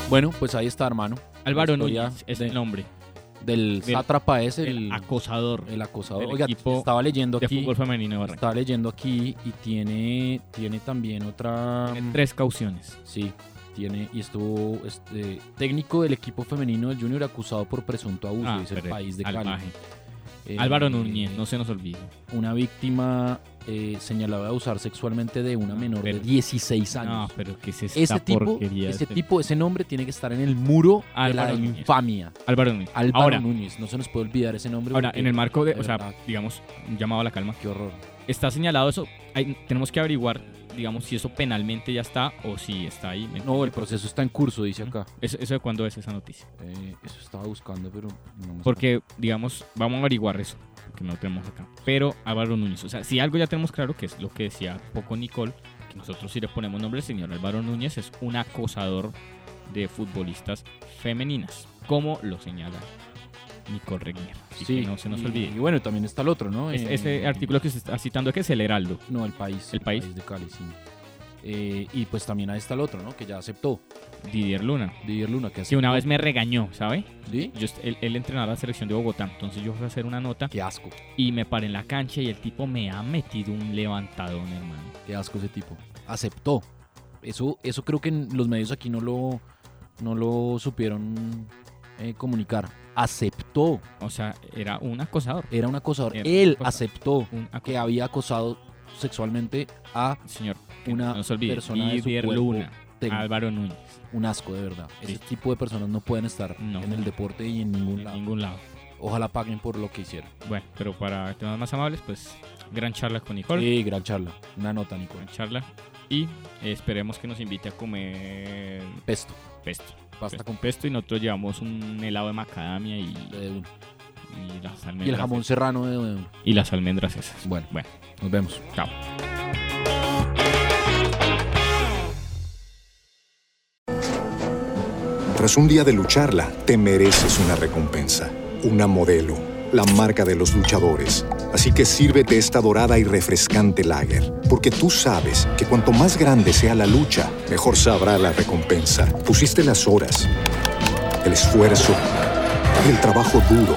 Bueno, pues ahí está, hermano. Álvaro Núñez es de- el nombre. Del sátrapa ese, el, El acosador. el acosador. Oiga, estaba leyendo de aquí. fútbol femenino de Barranquilla. Estaba leyendo aquí y tiene, tiene también otra. Tiene tres cauciones. Sí, tiene. Y estuvo este, técnico del equipo femenino del Junior acusado por presunto abuso, Ah, dice el país de Cali. Eh, Álvaro Núñez, no se nos olvide. Una víctima eh, señalada de abusar sexualmente de una menor de pero- 16 No, años. pero que es esta ese tipo, ese de- tipo, ese nombre tiene que estar en el muro de la Núñez. infamia. Álvaro Núñez. Álvaro Ahora, Núñez, no se nos puede olvidar ese nombre. ahora en el marco de, de o sea, verdad, digamos, un llamado a la calma. qué horror. Está señalado eso. hay- tenemos que averiguar, digamos, si eso penalmente ya está o si está ahí. ¿me No, el proceso está en curso, dice acá. ¿Eso, eso de cuándo es esa noticia? Eh, eso estaba buscando, pero no me Porque, digamos, vamos a averiguar eso, que no tenemos acá. Pero Álvaro Núñez, o sea, si algo ya tenemos claro, que es lo que decía poco Nicole, que nosotros sí le ponemos nombre, el señor Álvaro Núñez es un acosador de futbolistas femeninas, como lo señala Nicole Regnier. Así Sí, que no se nos y- olvide. Y bueno, también está el otro, ¿no? Es- Eh, ese artículo que se está citando que es el Heraldo. No, el país. ¿El país? de Cali, sí. Eh, y pues también ahí está el otro, ¿no? Que ya aceptó. Didier Luna. Didier Luna, que Que una aceptó. vez me regañó, ¿sabe? ¿Sí? Yo, él, él entrenaba a la selección de Bogotá, entonces yo fui a hacer una nota Qué asco. y me paré en la cancha y el tipo me ha metido un levantadón, hermano. Qué asco ese tipo. Aceptó. Eso, eso creo que en los medios aquí no lo, no lo supieron eh, comunicar. Aceptó. O sea, era un acosador. Era un acosador. Era Él acosador. aceptó Un que había acosado sexualmente a Señor, una no se olvide. persona de su cuerpo Luna. Álvaro Núñez. un asco, de verdad. Sí. Ese tipo de personas no pueden estar No. en el deporte y en ningún En lado. ningún lado. Ojalá paguen por lo que hicieron. Bueno, pero para temas más amables, pues gran charla con Nicole. Sí, gran charla. Una nota, Nicole. Gran charla. Y esperemos que nos invite a comer Pesto. pesto. Pasta Pesto con pesto y nosotros llevamos un helado de macadamia y, de y las Y el almendras. jamón serrano de y las almendras esas. Bueno, Bueno, nos vemos. chao. Tras un día de lucharla, te mereces una recompensa, una modelo, la marca de los luchadores. Así que sírvete esta dorada y refrescante lager, porque tú sabes que cuanto más grande sea la lucha, mejor sabrá la recompensa. Pusiste las horas, el esfuerzo, el trabajo duro.